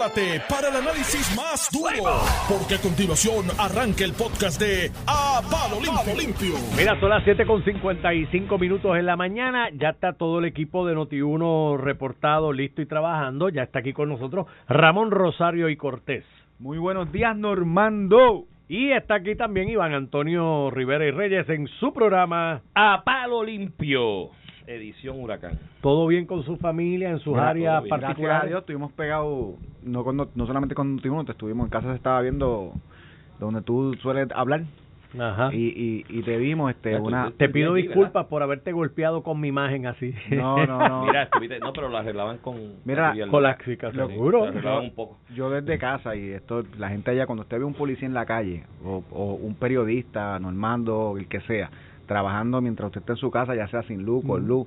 prepárate para el análisis más duro, porque a continuación arranca el podcast de A Palo Limpio. Mira, son las 7 con 55 minutos en la mañana. Ya está todo el equipo de Noti1 reportado, listo y trabajando. Ya está aquí con nosotros Ramón Rosario y Cortés. Muy buenos días, Normando. Y está aquí también Iván Antonio Rivera y Reyes en su programa A Palo Limpio, edición Huracán. ¿Todo bien con su familia en sus Mira, áreas bien. Gracias a particulares? Dios, estuvimos pegados, no, con, no solamente con Noti1, te estuvimos en casa, se estaba viendo donde tú sueles hablar Ajá. y, y, y te vimos este Ya, tú- una... Te pido Aquí, disculpas por haberte golpeado con mi imagen así. No, no, no. Mira, estuviste, no, pero lo arreglaban con Mira, con la seguro. lo arreglaban un poco. Yo desde casa y esto, la gente allá, cuando usted ve un policía en la calle o, o un periodista, Normando, el que sea, trabajando mientras usted está en su casa, ya sea sin luz, con luz,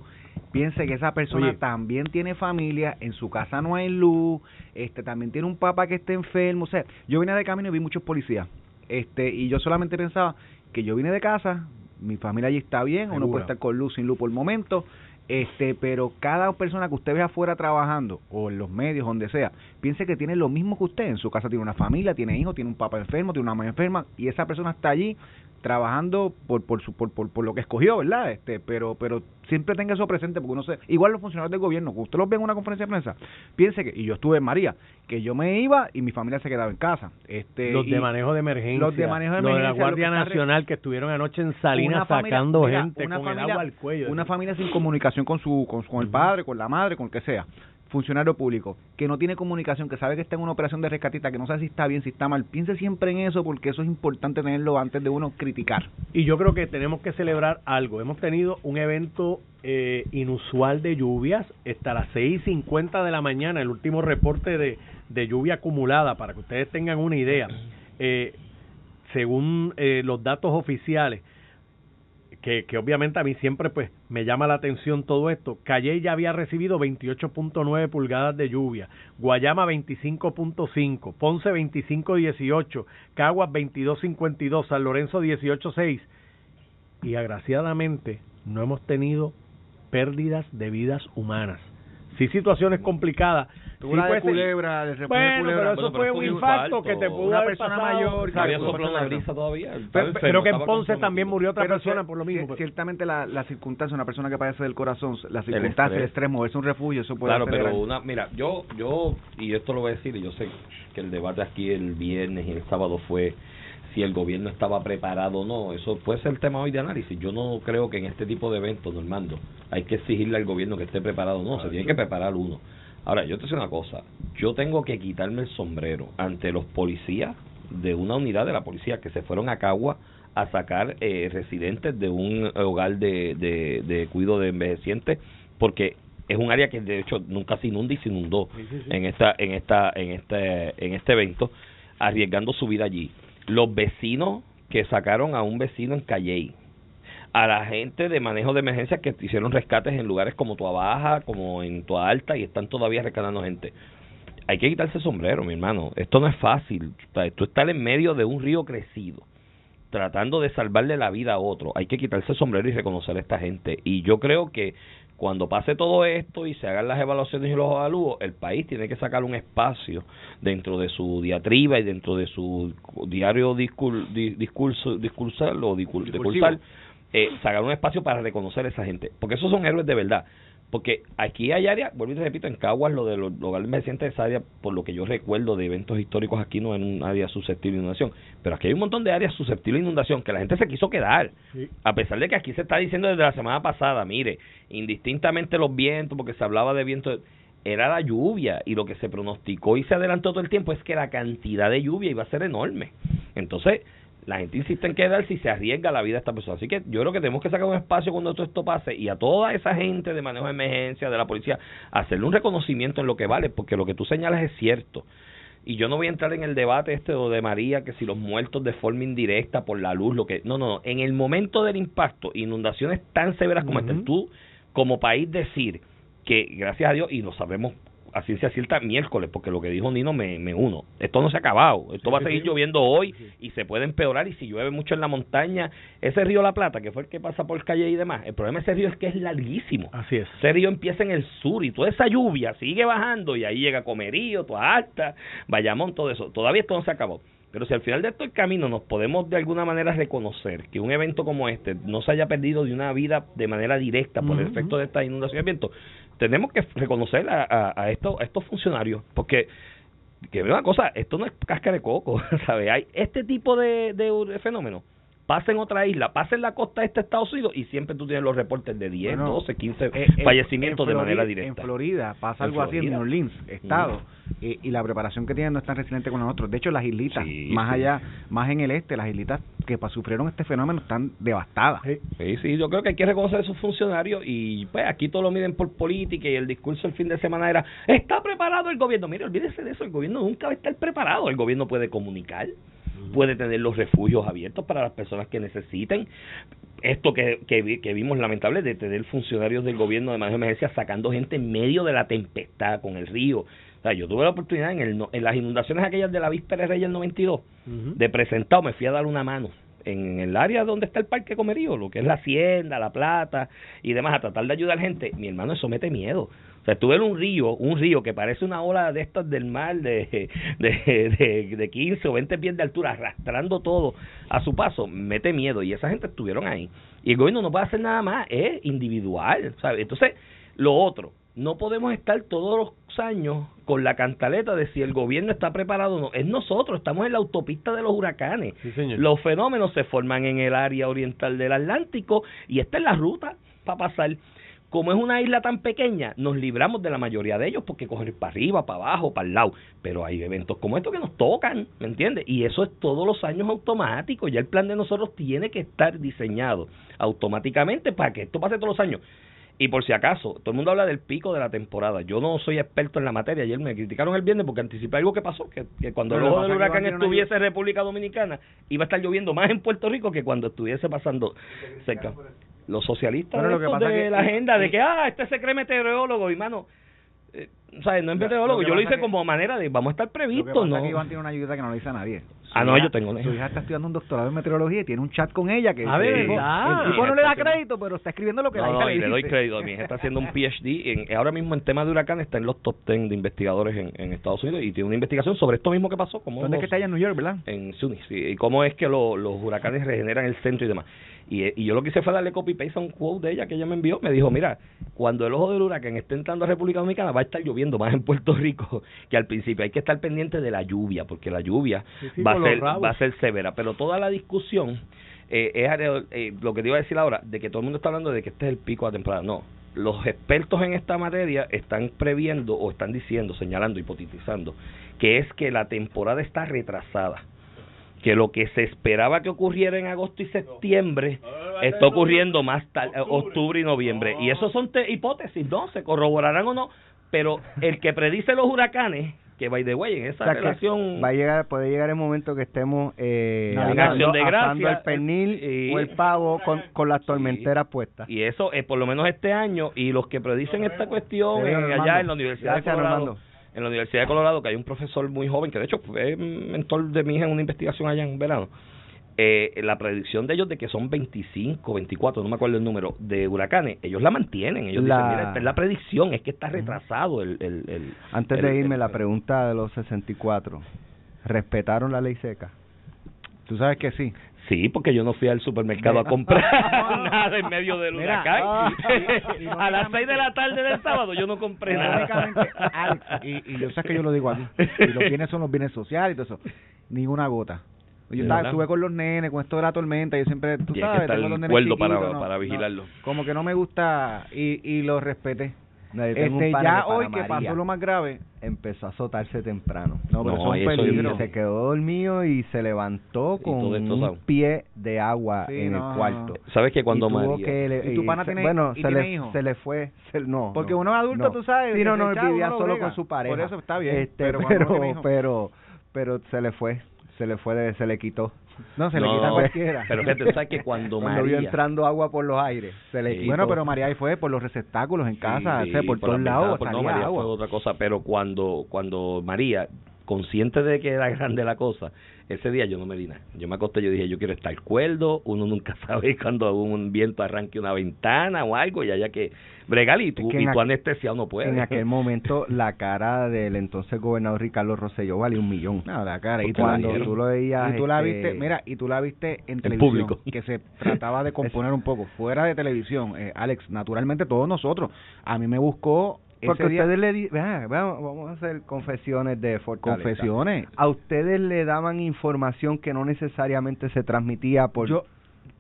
piense que esa persona Oye. también tiene familia, en su casa no hay luz, este también tiene un papá que esté enfermo, o sea, yo vine de camino y vi muchos policías, este y yo solamente pensaba que yo vine de casa, mi familia allí está bien, uno Seguro. puede estar con luz, sin luz por el momento, este pero cada persona que usted ve afuera trabajando o en los medios donde sea piense que tiene lo mismo que usted en su casa tiene una familia tiene hijos tiene un papá enfermo tiene una mamá enferma y esa persona está allí trabajando por por su por, por, por lo que escogió verdad este pero pero siempre tenga eso presente porque uno se igual los funcionarios del gobierno cuando usted los ve en una conferencia de prensa piense que y yo estuve en María que yo me iba y mi familia se quedaba en casa este los de manejo de emergencia. los de manejo de Los emergencia, la lo que Guardia está re- Nacional que estuvieron anoche en Salinas familia- sacando mira, gente una con el familia- agua al cuello. Una familia sin comunicación con su con, con el padre, con la madre, con el que sea. Funcionario público que no tiene comunicación, que sabe que está en una operación de rescatita, que no sabe si está bien, si está mal. Piense siempre en eso porque eso es importante tenerlo antes de uno criticar. Y yo creo que tenemos que celebrar algo. Hemos tenido un evento eh, inusual de lluvias hasta las 6.50 de la mañana, el último reporte de, de lluvia acumulada, para que ustedes tengan una idea. Eh, según eh, los datos oficiales, que, obviamente a mí siempre pues me llama la atención todo esto. Calle ya había recibido 28.9 pulgadas de lluvia, Guayama 25.5, Ponce 25.18, Caguas 22.52, San Lorenzo 18.6 y agraciadamente no hemos tenido pérdidas de vidas humanas. Sí situaciones complicadas. La de Culebra, de bueno, Culebra. pero eso Bueno, fue pero un infarto que te pudo Una haber persona pasado. mayor, Había Exacto, soplado una persona- brisa todavía. Pero- Creo que en Ponce también murió otra Pero persona por lo mismo. cier- Ciertamente la, la circunstancia, una persona que padece del corazón, la circunstancia, el estrés. moverse un refugio, eso puede Claro, acelerar. pero una, mira, yo, yo, y esto lo voy a decir, y yo sé que el debate aquí el viernes y el sábado fue si el gobierno estaba preparado o no, eso puede ser el tema hoy de análisis. Yo no creo que en este tipo de eventos, Normando, hay que exigirle al gobierno que esté preparado o no, se tiene que preparar uno. Ahora, yo te sé una cosa, yo tengo que quitarme el sombrero ante los policías de una unidad de la policía que se fueron a Cagua a sacar eh, residentes de un hogar de, de, de cuido de envejecientes, porque es un área que de hecho nunca se inunda y se inundó en esta en esta en este en este evento arriesgando su vida allí. Los vecinos que sacaron a un vecino en Calley a la gente de manejo de emergencia que hicieron rescates en lugares como Tua Baja, como en Tua Alta y están todavía rescatando gente. Hay que quitarse el sombrero, mi hermano. Esto no es fácil. Tú estás en medio de un río crecido, tratando de salvarle la vida a otro. Hay que quitarse el sombrero y reconocer a esta gente. Y yo creo que cuando pase todo esto y se hagan las evaluaciones y los evalúos, el país tiene que sacar un espacio dentro de su diatriba y dentro de su diario discur, di- discurso, discursal o discursal, eh, sacar un espacio para reconocer a esa gente. Porque esos son héroes de verdad. Porque aquí hay áreas, vuelvo y te repito, en Caguas, lo de los hogares emergentes de esa área, por lo que yo recuerdo de eventos históricos aquí, no en un área susceptible de inundación. Pero aquí hay un montón de áreas susceptibles de inundación que la gente se quiso quedar. Sí. A pesar de que aquí se está diciendo desde la semana pasada, mire, indistintamente los vientos, porque se hablaba de viento, era la lluvia y lo que se pronosticó y se adelantó todo el tiempo es que la cantidad de lluvia iba a ser enorme. Entonces, la gente insiste en quedarse y se arriesga la vida de esta persona. Así que yo creo que tenemos que sacar un espacio cuando todo esto pase y a toda esa gente de manejo de emergencia, de la policía, hacerle un reconocimiento en lo que vale, porque lo que tú señalas es cierto. Y yo no voy a entrar en el debate este de María, que si los muertos de forma indirecta por la luz, lo que... No, no, no. En el momento del impacto, inundaciones tan severas como Ujú. esta, tú como país decir que, gracias a Dios, y lo sabemos a ciencia cierta miércoles, porque lo que dijo Nino me, me uno. Esto no se ha acabado. Esto va a seguir lloviendo hoy y se puede empeorar. Y si llueve mucho en la montaña, ese río La Plata, que fue el que pasa por calle y demás, el problema de ese río es que es larguísimo. Así es. Ese río empieza en el sur y toda esa lluvia sigue bajando y ahí llega Comerío, Toda Alta, Bayamón, todo eso. Todavía esto no se acabó. Pero si al final de todo el camino nos podemos de alguna manera reconocer que un evento como este no se haya perdido de una vida de manera directa por el efecto de esta inundación de viento, tenemos que reconocer a, a, estos, a estos funcionarios, porque que una cosa, esto no es casca de coco, ¿sabe? Hay este tipo de, de fenómenos pasa en otra isla, pasa en la costa este de Estados Unidos y siempre tú tienes los reportes de 10, 12, 15 fallecimientos de manera directa. En Florida pasa algo así en New Orleans, estado, y, la preparación que tienen no es tan resiliente con nosotros. De hecho, las islitas, más allá, más en el este, las islitas que sufrieron este fenómeno están devastadas. Sí, sí, yo creo que hay que reconocer a esos funcionarios y pues aquí todo lo miden por política y el discurso el fin de semana era, ¿está preparado el gobierno? Mire, olvídese de eso, el gobierno nunca va a estar preparado, el gobierno puede comunicar, puede tener los refugios abiertos para las personas que necesiten. Esto que, que, que vimos lamentable de tener funcionarios del gobierno de de emergencia sacando gente en medio de la tempestad con el río. O sea, yo tuve la oportunidad en, el, en las inundaciones aquellas de la víspera de Reyes del 92 de presentar, me fui a dar una mano en el área donde está el Parque Comerío, lo que es la Hacienda, La Plata y demás, a tratar de ayudar gente. Mi hermano, eso mete miedo. O sea, estuve en un río, un río que parece una ola de estas del mar de, de, de, 15 o 20 pies de altura, arrastrando todo a su paso, mete miedo. Y esa gente estuvieron ahí. Y el gobierno no puede hacer nada más, es individual. ¿sabes? Entonces, lo otro, no podemos estar todos los años con la cantaleta de si el gobierno está preparado o no. Es nosotros, estamos en la autopista de los huracanes. los fenómenos se forman en el área oriental del Atlántico y esta es la ruta para pasar como es una isla tan pequeña, nos libramos de la mayoría de ellos porque coger para arriba, para abajo, para el lado. Pero hay eventos como estos que nos tocan, ¿me entiendes? Y eso es todos los años automático. Ya el plan de nosotros tiene que estar diseñado automáticamente para que esto pase todos los años. Y por si acaso, todo el mundo habla del pico de la temporada. Yo no soy experto en la materia. Ayer me criticaron el viernes porque anticipé algo que pasó, que, cuando el ojo del huracán estuviese en República Dominicana, iba a estar lloviendo más en Puerto Rico que cuando estuviese pasando cerca los socialistas de la agenda de que, ah, este se cree meteorólogo, y mano, eh, o sea, no es meteorólogo, yo lo hice como manera de, vamos a estar previstos, ¿no? que Iván tiene una ayuda que no le dice a nadie. ah, no, yo tengo. Su hija está estudiando un doctorado en meteorología y tiene un chat con ella que... A ver, el tipo no le da crédito, pero está escribiendo lo que la hija le, le doy crédito. Mi hija está haciendo un PhD, en, ahora mismo en tema de huracán está en los top 10 de investigadores en, en Estados Unidos y tiene una investigación sobre esto mismo que pasó. Cómo ¿Dónde es que está ella en New York, verdad? En SUNY, sí, y cómo es que los huracanes regeneran el centro y demás. Y, y yo lo que hice fue darle copy paste a un quote de ella que ella me envió. Me dijo, mira, cuando el ojo del huracán esté entrando a República Dominicana va a estar lloviendo más en Puerto Rico que al principio. Hay que estar pendiente de la lluvia, porque la lluvia va, a ser, va a ser severa. Pero toda la discusión eh, es eh, lo que te iba a decir ahora, de que todo el mundo está hablando de que este es el pico de la temporada. No, los expertos en esta materia están previendo o están diciendo, señalando, hipotetizando, que es que la temporada está retrasada que lo que se esperaba que ocurriera en agosto y septiembre está ocurriendo más tarde, octubre y noviembre. Y eso son hipótesis, ¿no? Se corroborarán o no, pero el que predice los huracanes que by the way en esa relación va a llegar puede llegar el momento que estemos eh, de el pernil o el pavo con, con las tormenteras puestas. Y eso es por lo menos este año y los que predicen esta cuestión allá en la universidad de Colorado en la Universidad de Colorado, que hay un profesor muy joven, que de hecho fue mentor de mi hija en una investigación allá en verano, eh, la predicción de ellos de que son 25, 24, no me acuerdo el número, de huracanes, ellos la mantienen. Ellos dicen, mira, esta es la predicción, es que está retrasado el... el, Antes de irme, la pregunta de los 64, ¿respetaron la ley seca? Tú sabes que sí. Sí, porque yo no fui al supermercado a comprar nada en medio del huracán. Ah, a las seis de la tarde del sábado yo no compré nada. y, yo sé que yo lo digo aquí. Y los bienes son los bienes sociales y todo eso. Ni una gota. Yo estaba, estuve con los nenes, con esto de la tormenta, yo siempre, tú sabes, tengo los nenes para, para vigilarlo. como que no me gusta y, y lo respeté. este, ya hoy que pasó lo más grave, empezó a azotarse temprano. No, pero no, Se quedó dormido y se levantó con un pie de agua en el cuarto. ¿Sabes que cuando María... ¿Y tu pana tiene, bueno, se, le, se le fue... no. Porque uno es adulto, tú sabes. Sí, no, no, vivía solo con su pareja. Por eso está bien. Este, pero, pero, pero, pero se le fue se le fue se le quitó No, se le No, quita a cualquiera. Pero fíjate, tú sabes que cuando Cuando vio María... entrando agua por los aires, se le Sí. quitó. Bueno, pero María ahí fue por los receptáculos en casa, Sí, o sea, por, la todos lados por- no, salía María agua. fue otra cosa, pero cuando cuando María, consciente de que era grande la cosa, ese día yo no me di nada. Yo me acosté yo dije, yo quiero estar cuerdo, uno nunca sabe cuando un viento arranque una ventana o algo, y haya que bregar, y tú, Es que y en tú aqu- anestesiado no puedes. En aquel momento, la cara del entonces gobernador Ricardo Rosselló valía un millón. No, la cara. Y Cuando tú lo veías. y tú la este, viste, mira, y tú la viste en En televisión, público. que se trataba de componer un poco. Fuera de televisión, eh, Alex, naturalmente todos nosotros. A mí me buscó Porque día ustedes le di, vea, vea, vamos a hacer confesiones de fortaleza. confesiones. A ustedes le daban información que no necesariamente se transmitía por, Yo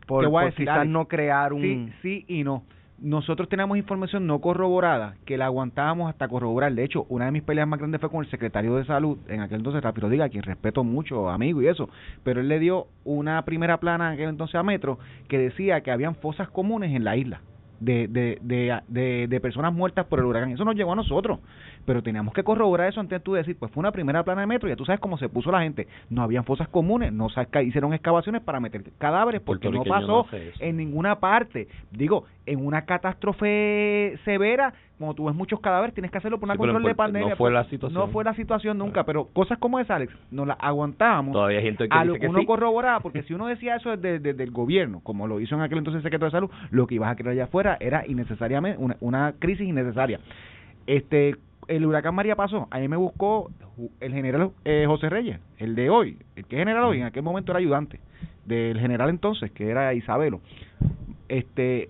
por, por decir, quizás Alex, no crear un... Sí, sí y no. Nosotros teníamos información no corroborada que la aguantábamos hasta corroborar. De hecho, una de mis peleas más grandes fue con el secretario de salud, en aquel entonces, Rápido Diga, quien respeto mucho, amigo y eso. Pero él le dio una primera plana en aquel entonces a Metro que decía que habían fosas comunes en la isla. De, de, de, de, personas muertas por el huracán. Eso nos llegó a nosotros. Pero teníamos que corroborar eso antes de tú decir, pues fue una primera plana de metro, y ya tú sabes cómo se puso la gente. No habían fosas comunes, no se hicieron excavaciones para meter cadáveres porque no pasó no en ninguna parte. Digo, en una catástrofe severa, como tú ves muchos cadáveres, tienes que hacerlo por una Sí, control de pandemia. no fue la pues, situación. No fue la situación nunca, pero cosas como esa, Alex, nos las aguantábamos. Todavía hay gente que a lo que uno sí. corroboraba, porque si uno decía eso desde, desde el gobierno, como lo hizo en aquel entonces el secretario de salud, lo que ibas a crear allá afuera era innecesariamente una, una crisis innecesaria. Este, el huracán María pasó, a mí me buscó el general eh, José Reyes, el de hoy, el que es general hoy, en aquel momento era ayudante del general entonces, que era Isabelo. Este,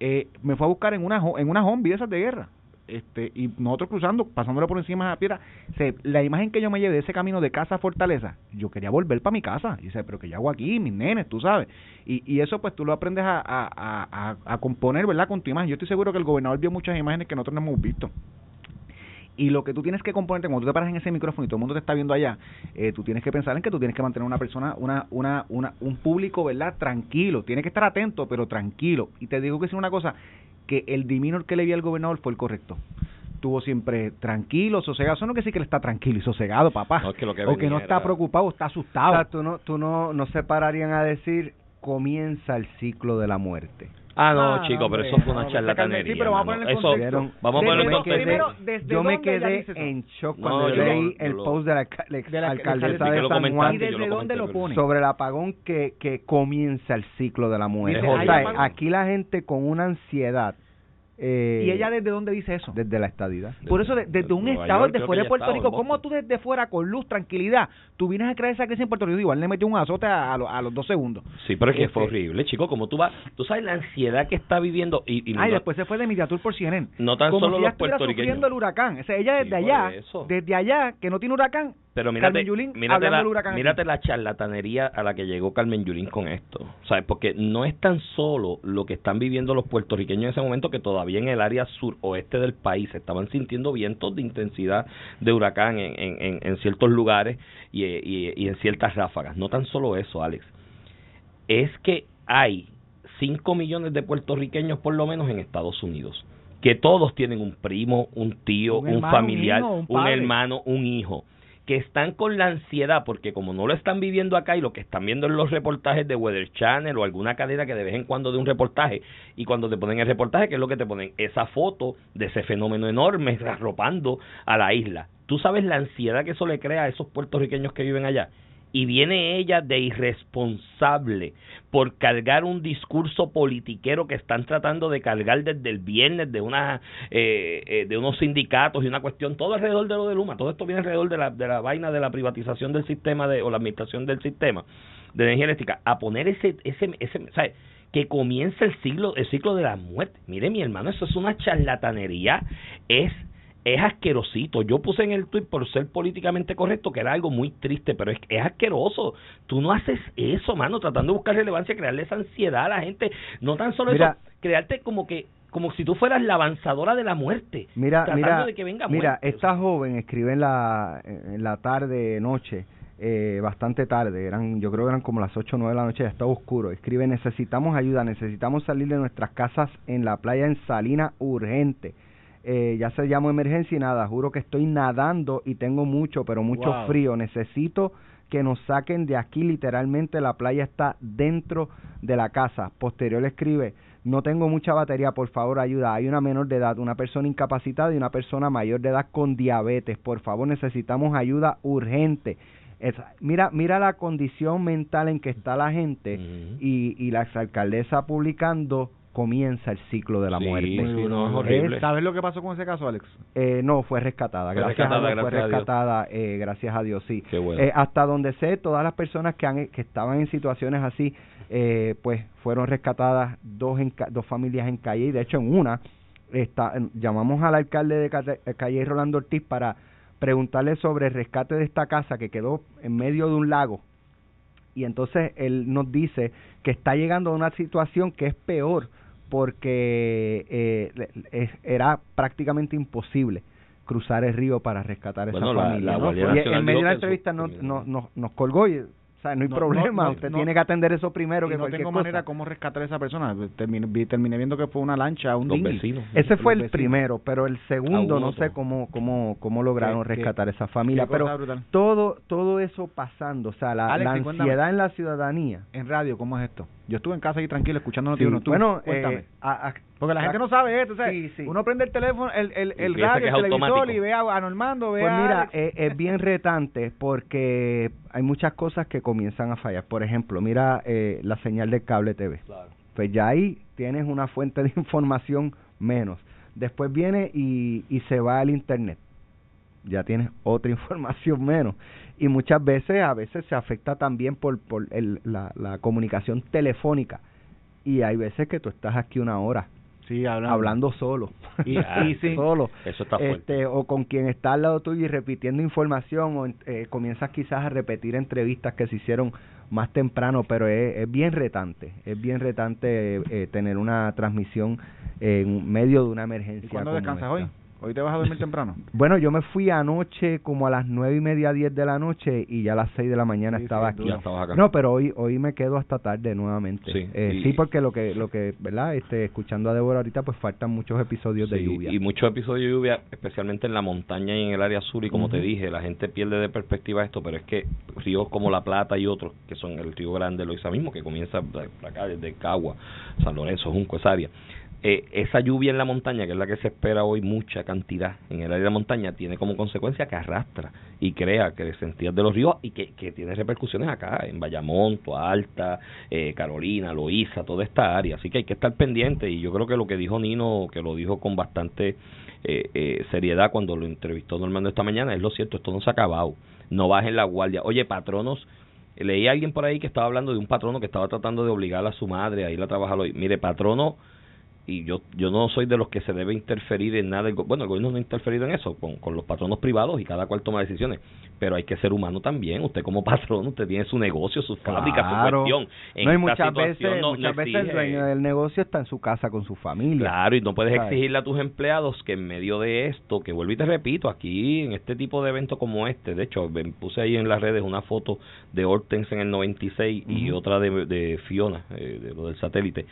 eh, me fue a buscar en una en una zombie de esas de guerra. Este, y nosotros cruzando, pasándole por encima de la piedra, se, la imagen que yo me llevé de ese camino de casa a Fortaleza, yo quería volver para mi casa. Y dice, pero que yo hago aquí, mis nenes, tú sabes. Y, y eso pues tú lo aprendes a, a, a- a componer, ¿verdad? Con tu imagen. Yo estoy seguro que el gobernador vio muchas imágenes que nosotros no hemos visto. Y lo que tú tienes que componerte, cuando tú te paras en ese micrófono y todo el mundo te está viendo allá, eh, tú tienes que pensar en que tú tienes que mantener una persona, una, una, una, un público, ¿verdad? Tranquilo. Tienes que estar atento, pero tranquilo. Y te digo que es una cosa, que el diminor que le vi al gobernador fue el correcto. Estuvo siempre tranquilo, sosegado. Eso no quiere decir que él está tranquilo y sosegado, papá. No, es que lo que o que no está preocupado, está O asustado. sea, tú no, tú no, no se pararían a decir comienza el ciclo de la muerte. Ah, no, Ah, chico, hombre, pero eso fue una no, charlatanería. sí, pero vamos a en Eso, vamos a Desde ponerle en contexto. primero, ¿desde yo me quedé en shock No, cuando lo- leí yo el lo- post de la, ex- de la- alcaldesa de San Juan ¿Y desde lo dónde lo pone? sobre el apagón que, que comienza el ciclo de la muerte. Dice, O sea, apagón. aquí la gente con una ansiedad. Eh, ¿Y ella desde dónde dice eso? desde la estadidad. Por eso, de- desde un Nueva estado York, de creo fuera de Puerto Rico, ¿cómo tú desde fuera, con luz, tranquilidad, tú vienes a crear esa crisis en Puerto Rico? Igual le metió un azote a, a lo- a los dos segundos. Sí, pero es que fue Este- horrible, chico. Como tú vas, tú sabes la ansiedad que está viviendo y, y Ay, no- después se fue de Mediatur por CNN. no tan Como solo si ella los estuviera puertorriqueños. sufriendo el huracán. O sea, ella desde allá, eso. desde allá, que no tiene huracán, Pero mírate, Yulín mírate, la, huracán mírate la charlatanería a la que llegó Carmen Yulín con esto. ¿Sabes? Porque no es tan solo lo que están viviendo los puertorriqueños en ese momento, que todavía en el área suroeste del país estaban sintiendo vientos de intensidad de huracán en, en, en, ciertos lugares y, y, y en ciertas ráfagas. No tan solo eso, Alex. Es que hay 5 millones de puertorriqueños por lo menos en Estados Unidos. Que todos tienen un primo, un tío, Un un, hermano, un familiar, hijo, un hermano, un hijo que están con la ansiedad porque como no lo están viviendo acá y lo que están viendo en los reportajes de Weather Channel o alguna cadena que de vez en cuando de un reportaje y cuando te ponen el reportaje, ¿qué es lo que te ponen? Esa foto de ese fenómeno enorme arropando a la isla. ¿Tú sabes la ansiedad que eso le crea a esos puertorriqueños que viven allá? Y viene ella de irresponsable por cargar un discurso politiquero que están tratando de cargar desde el viernes de una eh, eh, de unos sindicatos y una cuestión todo alrededor de lo de Luma todo esto viene alrededor de la de la vaina de la privatización del sistema de o la administración del sistema de energía eléctrica a poner ese ese ese ¿sabes? que comienza el siglo el ciclo de la muerte mire mi hermano eso es una charlatanería es es asquerosito. Yo puse en el tweet por ser políticamente correcto que era algo muy triste, pero es, es asqueroso. Tú no haces eso, mano, tratando de buscar relevancia, crearle esa ansiedad a la gente. No tan solo Mira. eso, crearte como que como si tú fueras la avanzadora de la muerte. Mira, tratando mira, de que venga mira, muerte. esta joven escribe en la, en la tarde, noche, eh, bastante tarde, eran, yo creo que eran como las 8 o 9 de la noche, ya estaba oscuro. Escribe, necesitamos ayuda, necesitamos salir de nuestras casas en la playa en Salina urgente. Eh, ya se llamó emergencia y nada, juro que estoy nadando y tengo mucho, pero mucho Wow. frío. Necesito que nos saquen de aquí, literalmente la playa está dentro de la casa. Posterior escribe, no tengo mucha batería, por favor ayuda. Hay una menor de edad, una persona incapacitada y una persona mayor de edad con diabetes. Por favor, necesitamos ayuda urgente. Es- mira, mira la condición mental en que está la gente y, y la exalcaldesa publicando comienza el ciclo de la Sí, muerte. sí, no, es horrible. ¿Sabes lo que pasó con ese caso, Alex? Eh, no, fue rescatada. Fue Gracias rescatada, a Dios, fue gracias a Dios. rescatada, eh, gracias a Dios, sí. Qué bueno. Eh, hasta donde sé, todas las personas que, han, que estaban en situaciones así, eh, pues fueron rescatadas dos, en, ca- dos familias en Calle y de hecho en una está, llamamos al alcalde de eh, Calle Rolando Ortiz para preguntarle sobre el rescate de esta casa que quedó en medio de un lago y entonces él nos dice que está llegando a una situación que es peor porque eh, era prácticamente imposible cruzar el río para rescatar a esa Bueno, la- familia. la ¿no? Guardia Y en medio de la entrevista no, no, no- nos colgó y o sea, no hay No, problema, no, usted no. tiene que atender eso primero que no cualquier tengo cosa. manera cómo rescatar a esa persona. Terminé, vi- terminé viendo que fue una lancha, un Los dinghy. vecinos. Ese fue el vecinos. primero, pero el segundo Aún no sé cómo cómo cómo lograron Qué- qué- rescatar esa familia, pero brutal. todo todo eso pasando, o sea, la, Alex, la y cuéntame. ansiedad en la ciudadanía. En radio, ¿cómo es esto? Yo estuve en casa ahí tranquilo escuchando Sí, noticias. tú, bueno, cuéntame. eh, a- a- Porque la gente no sabe esto, ¿sabes? Sí, sí. Uno prende el teléfono, el, el, el radio, el televisor automático. y ve a, a Normando, ve Pues a mira, eh, es bien retante porque hay muchas cosas que comienzan a fallar. Por ejemplo, mira eh, la señal de cable TV. Pues ya ahí tienes una fuente de información menos. Después viene y, y se va al internet. Ya tienes otra información menos. Y muchas veces, a veces se afecta también por, por el, la, la comunicación telefónica. Y hay veces que tú estás aquí una hora sí, hablando. hablando solo. Y- y sí. solo. Eso está fuerte. Este, o con quien está al lado tuyo y repitiendo información, o eh, comienzas quizás a repetir entrevistas que se hicieron más temprano, pero es, es bien retante, es bien retante eh, tener una transmisión en medio de una emergencia. ¿Y cuándo descansas esta. hoy? ¿Hoy te vas a dormir temprano? Bueno, yo me fui anoche como a las nueve y media, diez de la noche y ya a las seis de la mañana Sí, estaba aquí. duro. Ya estabas acá. No, pero hoy hoy me quedo hasta tarde nuevamente. Sí, Eh, y- sí, porque lo que lo que, ¿verdad? Este escuchando a Débora ahorita pues faltan muchos episodios de lluvia. Y muchos episodios de lluvia, especialmente en la montaña y en el área sur. Y como te dije, la gente pierde de perspectiva esto, pero es que ríos como La Plata y otros, que son el río Grande, Loiza mismo, que comienza por acá desde Cagua, San Lorenzo, Junco, esa área. Eh, esa lluvia en la montaña, que es la que se espera hoy, mucha cantidad en el área de la montaña, tiene como consecuencia que arrastra y crea crecentias de los ríos y que, que tiene repercusiones acá, en Bayamón, Alta, eh, Carolina, Loíza, toda esta área. Así que hay que estar pendiente y yo creo que lo que dijo Nino, que lo dijo con bastante eh, eh, seriedad cuando lo entrevistó Normando esta mañana, es lo cierto, esto no se ha acabado. No bajen la guardia. Oye, patronos, leí a alguien por ahí que estaba hablando de un patrono que estaba tratando de obligar a su madre a ir a trabajar hoy. Mire, patrono, y yo yo no soy de los que se debe interferir en nada. Bueno, el gobierno no ha interferido en eso, con, con los patronos privados y cada cual toma decisiones. Pero hay que ser humano también. Usted como patrón, usted tiene su negocio, su fábrica, su cuestión. En no, y muchas veces, no- muchas no veces el dueño del negocio está en su casa con su familia. Claro, y no puedes ¿Sabes? exigirle a tus empleados que en medio de esto, que vuelvo y te repito, aquí en este tipo de eventos como este, de hecho, ven, puse ahí en las redes una foto de Hortense en el 96 y otra de, de Fiona, eh, de lo del satélite,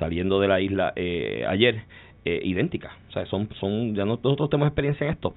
saliendo de la isla eh, ayer, eh, idéntica. O sea, son, son ya no- nosotros tenemos experiencia en esto.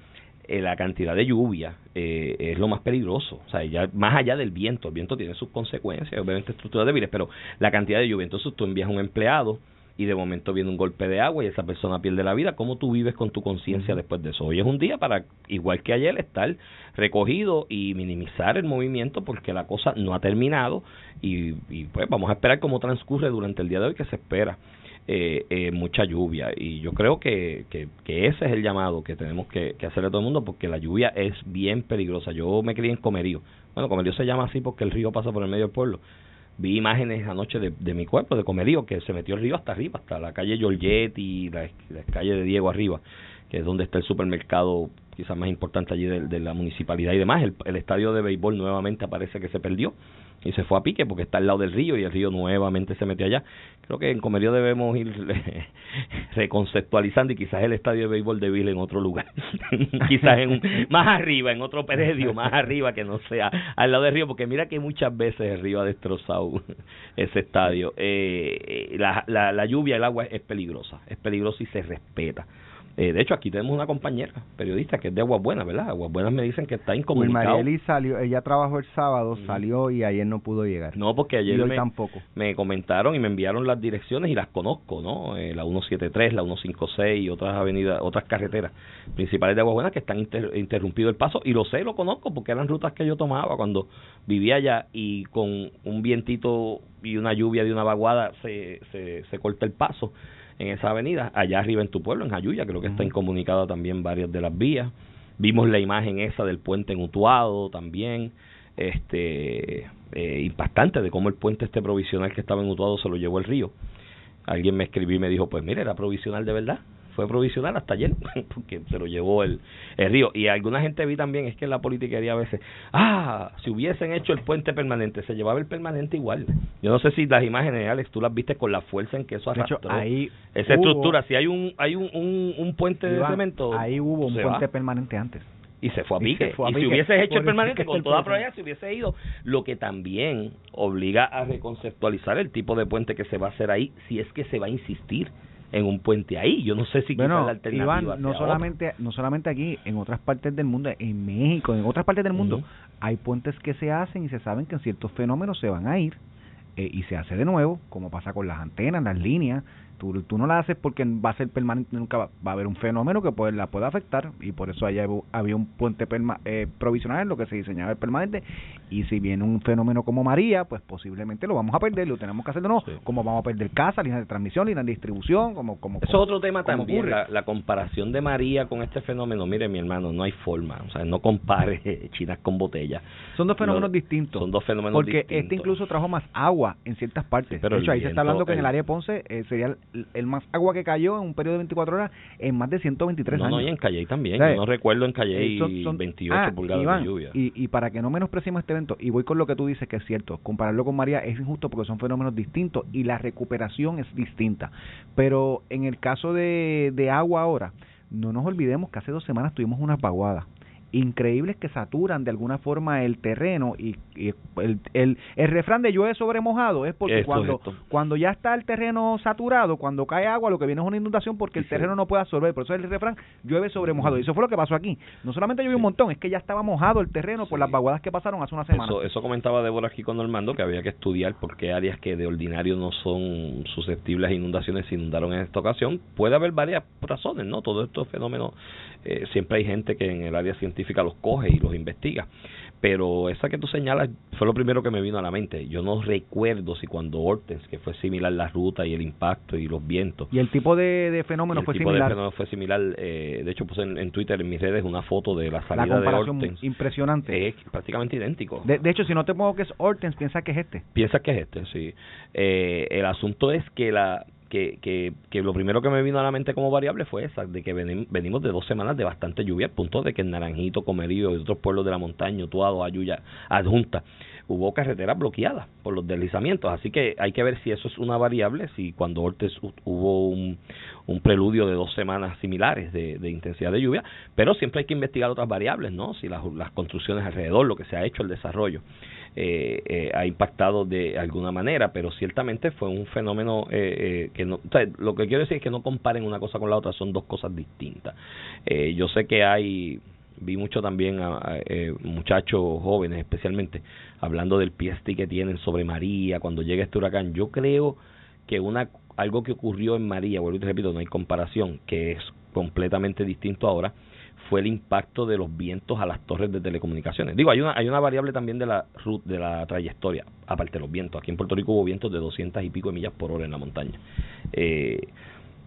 Eh, la cantidad de lluvia eh, es lo más peligroso. O sea, ya más allá del viento, el viento tiene sus consecuencias, obviamente estructuras débiles, pero la cantidad de lluvia. Entonces tú envías un empleado y de momento viene un golpe de agua y esa persona pierde la vida, ¿cómo tú vives con tu conciencia después de eso? Hoy es un día para, igual que ayer, estar recogido y minimizar el movimiento porque la cosa no ha terminado y, y pues vamos a esperar cómo transcurre durante el día de hoy que se espera eh, eh, mucha lluvia y yo creo que, que, que ese es el llamado que tenemos que, que hacerle a todo el mundo porque la lluvia es bien peligrosa. Yo me crié en Comerío. Bueno, Comerío se llama así porque el río pasa por el medio del pueblo vi imágenes anoche de, de mi cuerpo, de Comerío, que se metió el río hasta arriba, hasta la calle Georgette y la, la calle de Diego arriba, que es donde está el supermercado quizás más importante allí de, de la municipalidad y demás. El, el estadio de béisbol nuevamente aparece que se perdió y se fue a pique porque está al lado del río y el río nuevamente se metió allá. Creo que en Comerío debemos ir reconceptualizando y quizás el estadio de béisbol ir en otro lugar, quizás en más arriba, en otro predio, más arriba que no sea al lado del río, porque mira que muchas veces el río ha destrozado ese estadio. Eh, eh, la, la, la lluvia, el agua es peligrosa, es peligrosa y se respeta Eh, de hecho, aquí tenemos una compañera periodista que es de Aguas Buenas, ¿verdad? Aguas Buenas me dicen que está incomunicado. Marieli salió, ella trabajó el sábado, salió y ayer no pudo llegar. No, porque ayer hoy me, tampoco. me comentaron y me enviaron las direcciones y las conozco, ¿no? Eh, la 173, la 156 y otras avenidas, otras carreteras principales de Aguas Buenas que están inter- interrumpido el paso y lo sé, lo conozco porque eran rutas que yo tomaba cuando vivía allá y con un vientito y una lluvia de una vaguada se, se, se corta el paso en esa avenida, allá arriba en tu pueblo, en Jayuya, creo que está incomunicada también varias de las vías. Vimos la imagen esa del puente en Utuado también, este eh, impactante de cómo el puente este provisional que estaba en Utuado se lo llevó el río. Alguien me escribió y me dijo, pues mire, era provisional de verdad. Fue provisional hasta ayer, porque se lo llevó el, el río. Y alguna gente vi también, es que en la politiquería a veces, ah, si hubiesen hecho el puente permanente, se llevaba el permanente igual. Yo no sé si las imágenes, Alex, tú las viste con la fuerza en que eso De hecho, arrastró. ahí Esa hubo- estructura, si hay un hay un, un, un puente de cemento, ahí hubo un puente va. permanente antes. y se fue a pique. se fue a y si hubieses hecho el permanente con toda probabilidad, se hubiese ido, lo que también obliga a reconceptualizar el tipo de puente que se va a hacer ahí, si es que se va a insistir en un puente ahí. Yo no sé si Bueno, la alternativa Iván, no solamente, no solamente aquí, en otras partes del mundo, en México, en otras partes del mundo, hay puentes que se hacen y se saben que en ciertos fenómenos se van a ir eh, y se hace de nuevo, como pasa con las antenas, las líneas. Tú, tú no la haces porque va a ser permanente, nunca va, va a haber un fenómeno que puede, la pueda afectar y por eso allá había un puente perma- eh, provisional en lo que se diseñaba el permanente y si viene un fenómeno como María, pues posiblemente lo vamos a perder, lo tenemos que hacer de nuevo, Sí. como vamos a perder casa, líneas de transmisión, líneas de distribución, como... como Eso es otro tema también, la, la comparación de María con este fenómeno. Mire, mi hermano, no hay forma. O sea, no compare chinas con botellas. Son dos fenómenos distintos. Son dos fenómenos Porque distintos. este incluso trajo más agua en ciertas partes. Sí, pero de hecho, ahí se está hablando que en el el- área de Ponce eh, sería el, más agua que cayó en un periodo de 24 horas en más de 123 No, años. no, y en Calle también. ¿Sabes? Yo no recuerdo en Calle son- son- 28 ah, pulgadas Iván, de lluvia. Y, y para que no menospreciemos este evento, y voy con lo que tú dices que es cierto, compararlo con María es injusto porque son fenómenos distintos y la recuperación es distinta. Pero en el caso de, de agua ahora, no nos olvidemos que hace dos semanas tuvimos unas vaguadas increíbles que saturan de alguna forma el terreno y, y el, el, el refrán de llueve sobre mojado es porque Es cuando, cuando ya está el terreno saturado, cuando cae agua, lo que viene es una inundación porque el Sí, terreno no puede absorber. Por eso el refrán llueve sobre mojado. Y eso fue lo que pasó aquí. No solamente llovió un montón, es que ya estaba mojado el terreno por las vaguadas que pasaron hace una semana. Eso, eso comentaba Débora aquí con Normando, que había que estudiar por qué áreas que de ordinario no son susceptibles a inundaciones se inundaron en esta ocasión. Puede haber varias razones, ¿no? Todos estos fenómenos, eh, siempre hay gente que en el área científica los coge y los investiga. Pero esa que tú señalas fue lo primero que me vino a la mente. Yo no recuerdo si cuando Hortens, que fue similar la ruta y el impacto y los vientos, Y el tipo de, de fenómeno el fue tipo similar. de fenómeno fue similar. eh, de hecho, puse en, en Twitter, en mis redes, una foto de la la salida de Hortens. impresionante. Es prácticamente idéntico. De, de hecho, si no te pongo que es Hortens, piensa que es este. Piensa que es este, sí. Eh, el asunto es que la que, que, que lo primero que me vino a la mente como variable fue esa, de que venim- venimos de dos semanas de bastante lluvia, al punto de que en Naranjito, Comerío y otros pueblos de la montaña, Tuado, Ayuya, Adjunta, hubo carreteras bloqueadas por los deslizamientos, así que hay que ver si eso es una variable, si cuando hu- hubo un, un preludio de dos semanas similares de, de intensidad de lluvia, pero siempre hay que investigar otras variables, ¿no? Si las, las construcciones alrededor, lo que se ha hecho, el desarrollo, eh, eh, ha impactado de alguna manera, pero ciertamente fue un fenómeno eh, eh, que no, lo que quiero decir es que no comparen una cosa con la otra, son dos cosas distintas. Eh, yo sé que hay, vi mucho también a, a, eh, muchachos jóvenes especialmente hablando del PST que tienen sobre María cuando llega este huracán. Yo creo que una algo que ocurrió en María, vuelvo y te repito, no hay comparación, que es completamente distinto ahora, fue el impacto de los vientos a las torres de telecomunicaciones. Digo, hay una hay una variable también de la ru- de la trayectoria, aparte de los vientos. Aquí en Puerto Rico hubo vientos de 200 y pico de millas por hora en la montaña. Eh,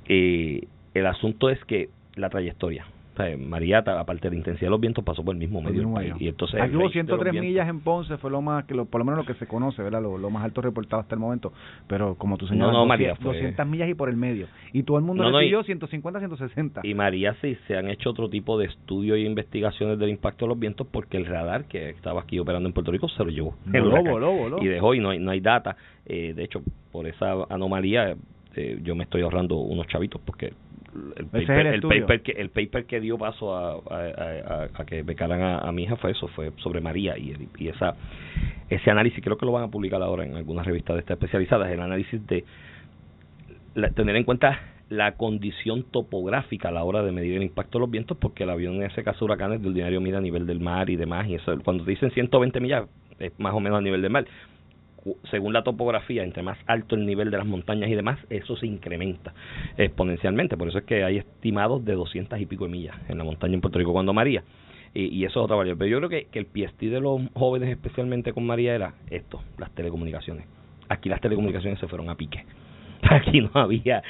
eh, el asunto es que la trayectoria, o sea, María, ta- aparte de la intensidad de los vientos, pasó por el mismo medio del. Y entonces Aquí hubo range de los 103 vientos- millas en Ponce, fue lo más, que lo, por lo menos lo que se conoce, ¿verdad? Lo, lo más alto reportado hasta el momento. Pero como tú señalas, no, 200, María, fue- 200 millas y por el medio. Y todo el mundo No, no, y- recibió 150, 160. Y María sí se han hecho otro tipo de estudios y investigaciones del impacto de los vientos porque el radar que estaba aquí operando en Puerto Rico se lo llevó. huracán. voló, voló. Y dejó y no hay, no hay data. Eh, de hecho, por esa anomalía eh, yo me estoy ahorrando unos chavitos porque el paper, el el estudio. paper que el paper que dio paso a, a, a- a- a que becaran a, a mi hija fue eso, fue sobre María y, y esa ese análisis creo que lo van a publicar ahora en algunas revistas de estas especializadas, el análisis de la- tener en cuenta la condición topográfica a la hora de medir el impacto de los vientos, porque el avión en ese caso huracanes de ordinario mira a nivel del mar y demás, y eso cuando te dicen 120 millas es más o menos a nivel del mar. Según la topografía, entre más alto el nivel de las montañas y demás, eso se incrementa exponencialmente. Por eso es que hay estimados de 200 y pico de millas en la montaña en Puerto Rico cuando María. Y, eso es otra variable. Pero yo creo que, que el PST de los jóvenes, especialmente con María, era esto, las telecomunicaciones. Aquí las telecomunicaciones se fueron a pique. Aquí no había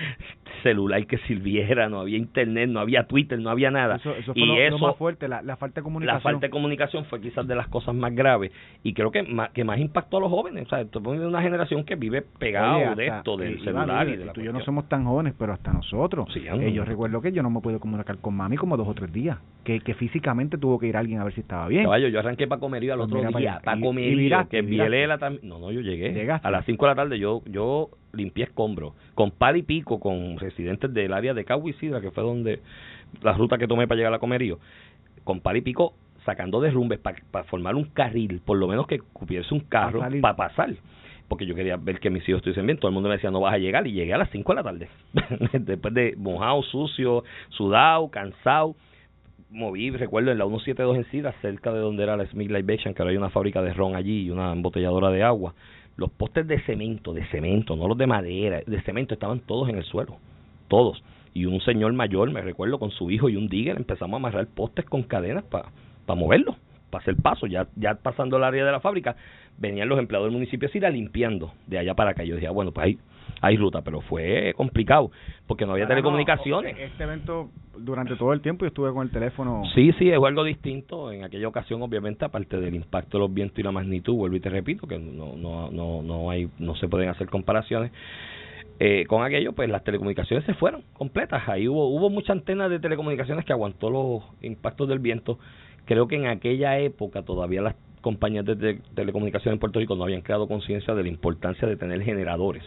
celular que sirviera, no había internet, no había Twitter, no había nada. Eso, fue y lo, eso, más fuerte, la, falta de comunicación. La falta de comunicación fue quizás de las cosas más graves y creo que más, que más impactó a los jóvenes. O sea, de una generación que vive pegado de esto, del celular y de Tú y yo no somos tan jóvenes, pero hasta nosotros. Sí, eh, yo recuerdo que yo no me puedo comunicar con mami como dos o tres días, que, que físicamente tuvo que ir alguien a ver si estaba bien. Caballo, yo arranqué para comer al pues otro día, para comer que Vielela también. No, no, yo llegué. A las 5 de la tarde yo yo limpié escombros, con par y pico, con residentes del área de Cagua que fue donde la ruta que tomé para llegar a comerío, con par y pico sacando derrumbes para formar un carril, por lo menos que cupiese un carro para pasar. Porque yo quería ver que mis hijos estuviesen bien. Todo el mundo me decía, no vas a llegar. Y llegué a las 5 de la tarde. Después de mojado, sucio, sudado, cansado. Moví, recuerdo, en la 172 en Sida, cerca de donde era la Smith Libation, que ahora hay una fábrica de ron allí y una embotelladora de agua los postes de cemento, de cemento, no los de madera, de cemento, estaban todos en el suelo, todos. Y un señor mayor, me recuerdo, con su hijo y un digger, empezamos a amarrar postes con cadenas para para moverlos, para hacer paso. Ya, ya pasando el área de la fábrica, venían los empleados del municipio a ir limpiando de allá para acá. Yo decía, bueno, pues ahí hay ruta, pero fue complicado porque no había telecomunicaciones. este evento, durante todo el tiempo, yo estuve con el teléfono. Sí, sí, es algo distinto. En aquella ocasión, obviamente, aparte del impacto de los vientos y la magnitud, vuelvo y te repito que no, no, no, no, hay, no se pueden hacer comparaciones. Eh, con aquello, pues las telecomunicaciones se fueron completas. Ahí hubo, hubo mucha antena de telecomunicaciones que aguantó los impactos del viento. Creo que en aquella época todavía las compañías de telecomunicaciones en Puerto Rico no habían creado conciencia de la importancia de tener generadores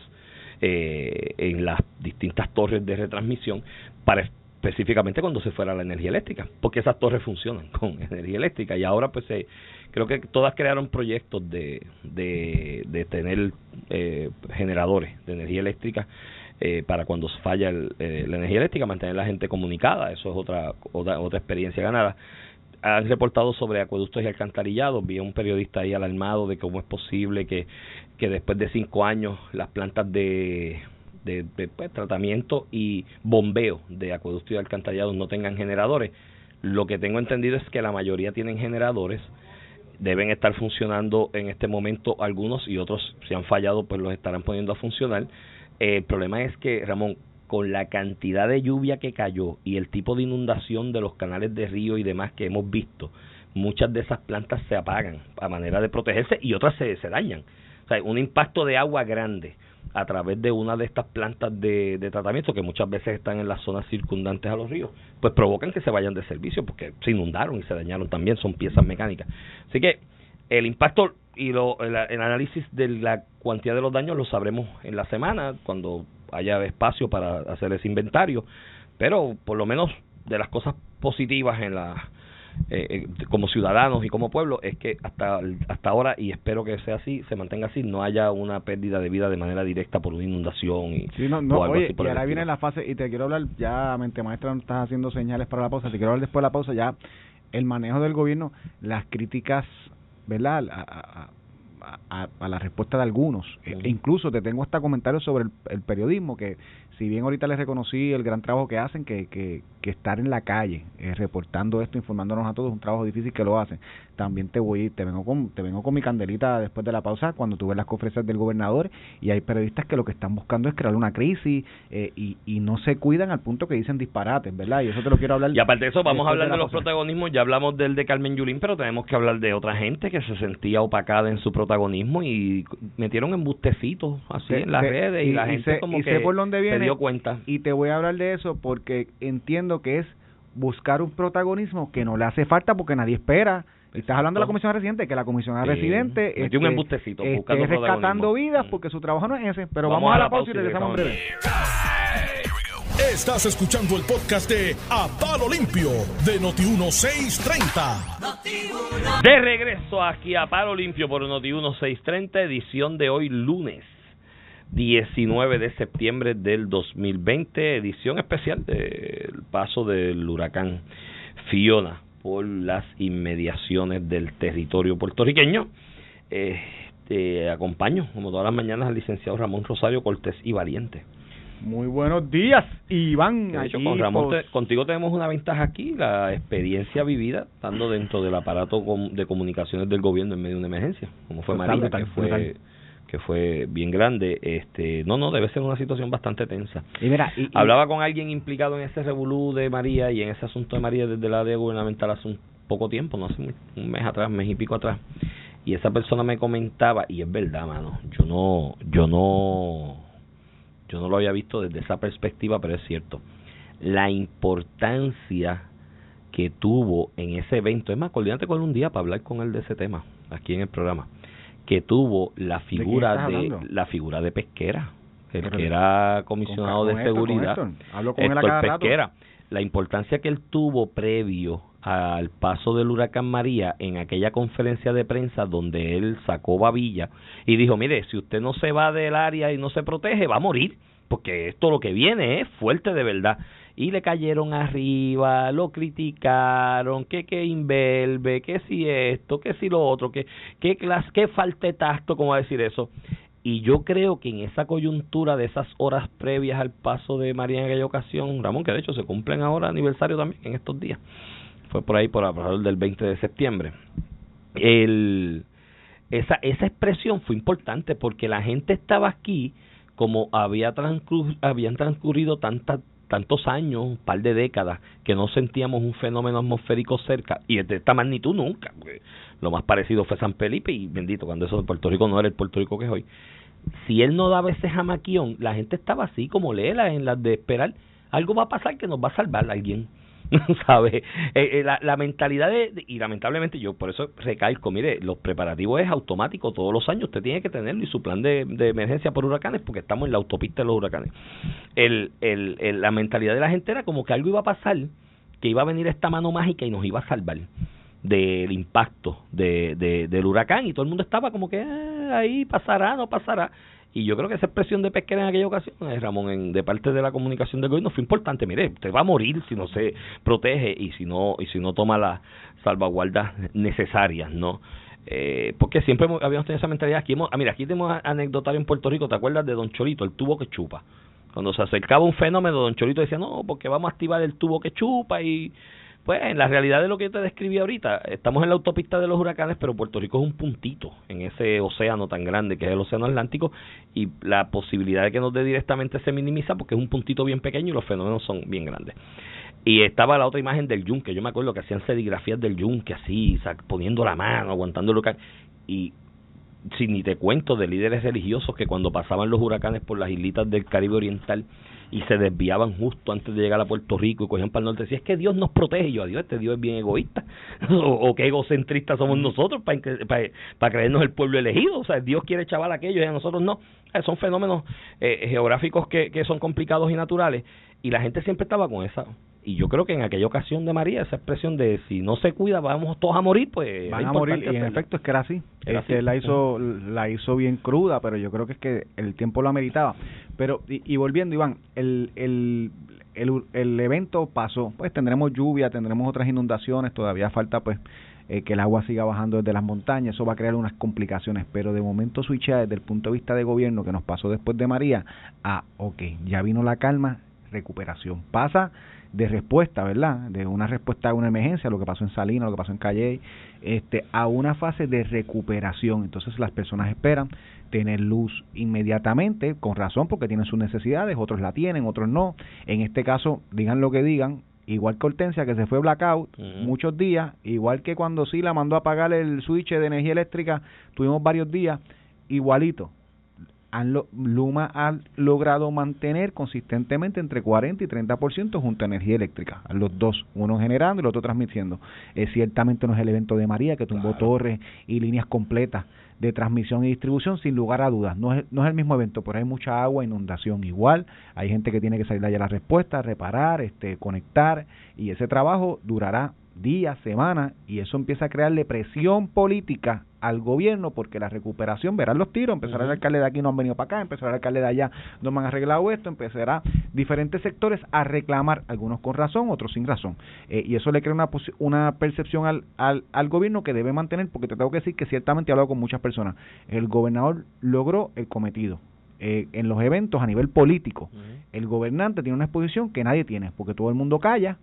eh, en las distintas torres de retransmisión para específicamente cuando se fuera la energía eléctrica, porque esas torres funcionan con energía eléctrica. Y ahora pues eh, creo que todas crearon proyectos de, de, tener eh, generadores de energía eléctrica eh, para cuando falla eh, la energía eléctrica, mantener la gente comunicada, eso es otra, otra, otra experiencia ganada. Han reportado sobre acueductos y alcantarillados. Vi a un periodista ahí alarmado de cómo es posible que, que después de cinco años las plantas de, de, pues, tratamiento y bombeo de acueductos y alcantarillados no tengan generadores. Lo que tengo entendido es que la mayoría tienen generadores, deben estar funcionando en este momento algunos y otros si han fallado pues los estarán poniendo a funcionar. el problema es que, Ramón, con la cantidad de lluvia que cayó y el tipo de inundación de los canales de río y demás que hemos visto, muchas de esas plantas se apagan a manera de protegerse y otras se, se dañan. O sea, un impacto de agua grande a través de una de estas plantas de, de tratamiento que muchas veces están en las zonas circundantes a los ríos, pues provocan que se vayan de servicio porque se inundaron y se dañaron también, son piezas mecánicas. Así que el impacto y lo, el, el análisis de la cuantía de los daños lo sabremos en la semana, cuando haya espacio para hacer ese inventario, pero por lo menos de las cosas positivas en la eh, eh, como ciudadanos y como pueblo es que hasta hasta ahora y espero que sea así se mantenga así no haya una pérdida de vida de manera directa por una inundación y sí, no, no, oye, y ahora viene la fase y te quiero hablar ya mente maestra no estás haciendo señales para la pausa te quiero hablar después de la pausa ya el manejo del gobierno las críticas verdad a, a, a, la respuesta de algunos. E incluso te tengo hasta comentarios sobre el, periodismo, que si bien ahorita les reconocí el gran trabajo que hacen, que, que, que estar en la calle, eh, reportando esto, informándonos a todos, es un trabajo difícil que lo hacen. También te voy, te vengo con, te vengo con mi candelita después de la pausa, cuando tuve las conferencias del gobernador, y hay periodistas que lo que están buscando es crear una crisis eh, y, y no se cuidan al punto que dicen disparates, ¿verdad? Y eso te lo quiero hablar. Y aparte de eso, vamos a hablar de, los protagonismos, ya hablamos del de Carmen Yulín, pero tenemos que hablar de otra gente que se sentía opacada en su protagonismo y metieron embustecitos así en las redes y, la gente como que por dónde viene, se dio cuenta. Y te voy a hablar de eso porque entiendo que es buscar un protagonismo que no le hace falta porque nadie espera. Estás hablando de la comisión residente, que la comisión residente este, un embustecito, este, rescatando vidas porque su trabajo no es ese. Pero vamos, a, la pausa y regresamos breve. Estás escuchando el podcast de A Palo Limpio de Noti1630. De regreso aquí a Palo Limpio por Noti1630, edición de hoy lunes 19 de septiembre del 2020, edición especial del paso del huracán Fiona por las inmediaciones del territorio puertorriqueño. Eh, acompaño, como todas las mañanas, al licenciado Ramón Rosario Cortés y Valiente. Muy buenos días, Iván. De hecho, con Ramón, contigo tenemos una ventaja aquí, la experiencia vivida, estando dentro del aparato de comunicaciones del gobierno en medio de una emergencia, como fue María, que fue que fue bien grande. Este, no, no, debe ser una situación bastante tensa. Y mira, hablaba con alguien implicado en ese revolú de María y en ese asunto de María desde la área gubernamental hace un poco tiempo, no hace un mes atrás, un mes y pico atrás. Y esa persona me comentaba y es verdad, mano. Yo no, yo no, yo no lo había visto desde esa perspectiva, pero es cierto. La importancia que tuvo en ese evento. Es más, coordinate con él un día para hablar con él de ese tema aquí en el programa que tuvo la figura de, la figura de Pesquera, el que era comisionado de seguridad, Pesquera. La importancia que él tuvo previo al paso del huracán María en aquella conferencia de prensa donde él sacó babilla y dijo, mire, si usted no se va del área y no se protege, va a morir, porque esto lo que viene es fuerte de verdad y le cayeron arriba, lo criticaron, que que invelve, que si esto, que si lo otro, que que clase, que falte tacto, ¿cómo decir eso? Y yo creo que en esa coyuntura de esas horas previas al paso de María en aquella ocasión, Ramón, que de hecho se cumplen ahora aniversario también en estos días, fue por ahí por alrededor del 20 de septiembre, el, esa, esa expresión fue importante porque la gente estaba aquí como había habían transcurrido tantas tantos años, un par de décadas, que no sentíamos un fenómeno atmosférico cerca, y de esta magnitud nunca, lo más parecido fue San Felipe, y bendito, cuando eso de Puerto Rico no era el Puerto Rico que es hoy. Si él no daba ese jamaquión, la gente estaba así como Lela en las de esperar, algo va a pasar que nos va a salvar alguien. ¿sabes? Eh, eh, la, la, mentalidad de, y lamentablemente yo por eso recalco, mire, los preparativos es automático todos los años, usted tiene que tenerlo y su plan de, de emergencia por huracanes porque estamos en la autopista de los huracanes. El, el, el, la mentalidad de la gente era como que algo iba a pasar, que iba a venir esta mano mágica y nos iba a salvar del impacto de, de, del huracán y todo el mundo estaba como que ah, ahí pasará, no pasará y yo creo que esa expresión de Pesquera en aquella ocasión, eh, Ramón, en, de parte de la comunicación del gobierno fue importante. Mire, usted va a morir si no se protege y si no y si no toma las salvaguardas necesarias, ¿no? Eh, porque siempre habíamos tenido esa mentalidad. Aquí hemos, ah, mira, aquí tenemos anecdotario en Puerto Rico, ¿te acuerdas de Don Cholito, el tubo que chupa? Cuando se acercaba un fenómeno, Don Cholito decía, no, porque vamos a activar el tubo que chupa y pues en la realidad de lo que te describí ahorita, estamos en la autopista de los huracanes, pero Puerto Rico es un puntito en ese océano tan grande que es el océano Atlántico y la posibilidad de que nos dé directamente se minimiza porque es un puntito bien pequeño y los fenómenos son bien grandes. Y estaba la otra imagen del yunque, yo me acuerdo que hacían serigrafías del yunque así, poniendo la mano, aguantando el huracán y si ni te cuento de líderes religiosos que cuando pasaban los huracanes por las islitas del Caribe Oriental y se desviaban justo antes de llegar a Puerto Rico y cogían para el norte. Si es que Dios nos protege, yo, adiós, este Dios es bien egoísta, o, qué egocentristas somos nosotros para, para, creernos el pueblo elegido. O sea, Dios quiere chaval a aquellos y a nosotros no. son fenómenos eh, geográficos que, que son complicados y naturales. Y la gente siempre estaba con esa y yo creo que en aquella ocasión de María esa expresión de si no se cuida vamos todos a morir pues van a morir y en efecto es que era así, este, la hizo la hizo bien cruda pero yo creo que es que el tiempo lo ameritaba pero y, volviendo Iván el, el el, el evento pasó. Pues tendremos lluvia tendremos otras inundaciones todavía falta pues eh, que el agua siga bajando desde las montañas, eso va a crear unas complicaciones, pero de momento switchea desde el punto de vista de gobierno que nos pasó después de María a, ok, ya vino la calma, recuperación. Pasa de respuesta, ¿verdad? De una respuesta a una emergencia, lo que pasó en Salinas, lo que pasó en Calle, este, a una fase de recuperación. Entonces las personas esperan tener luz inmediatamente, con razón, porque tienen sus necesidades, otros la tienen, otros no. En este caso, digan lo que digan, igual que Hortensia, que se fue blackout muchos días, igual que cuando Sila mandó a apagar el switch de energía eléctrica, tuvimos varios días, igualito han Luma ha logrado mantener consistentemente entre 40 y 30% junto a energía eléctrica, los dos, uno generando y el otro transmitiendo. Es ciertamente no es el evento de María que tumbó torres y líneas completas de transmisión y distribución, sin lugar a dudas. No es, no es el mismo evento, pero hay mucha agua, inundación igual. Hay gente que tiene que salir allá a la respuesta, reparar, este, conectar, y ese trabajo durará días, semanas, y eso empieza a crearle presión política al gobierno porque la recuperación, verán los tiros, empezará el alcalde de aquí no han venido para acá, empezará el alcalde de allá no me han arreglado esto, empezará diferentes sectores a reclamar, algunos con razón, otros sin razón. Eh, y eso le crea una, una percepción al, al, al gobierno que debe mantener, porque te tengo que decir que ciertamente he hablado con muchas personas. El gobernador logró el cometido. Eh, en los eventos a nivel político, el gobernante tiene una exposición que nadie tiene, porque todo el mundo calla,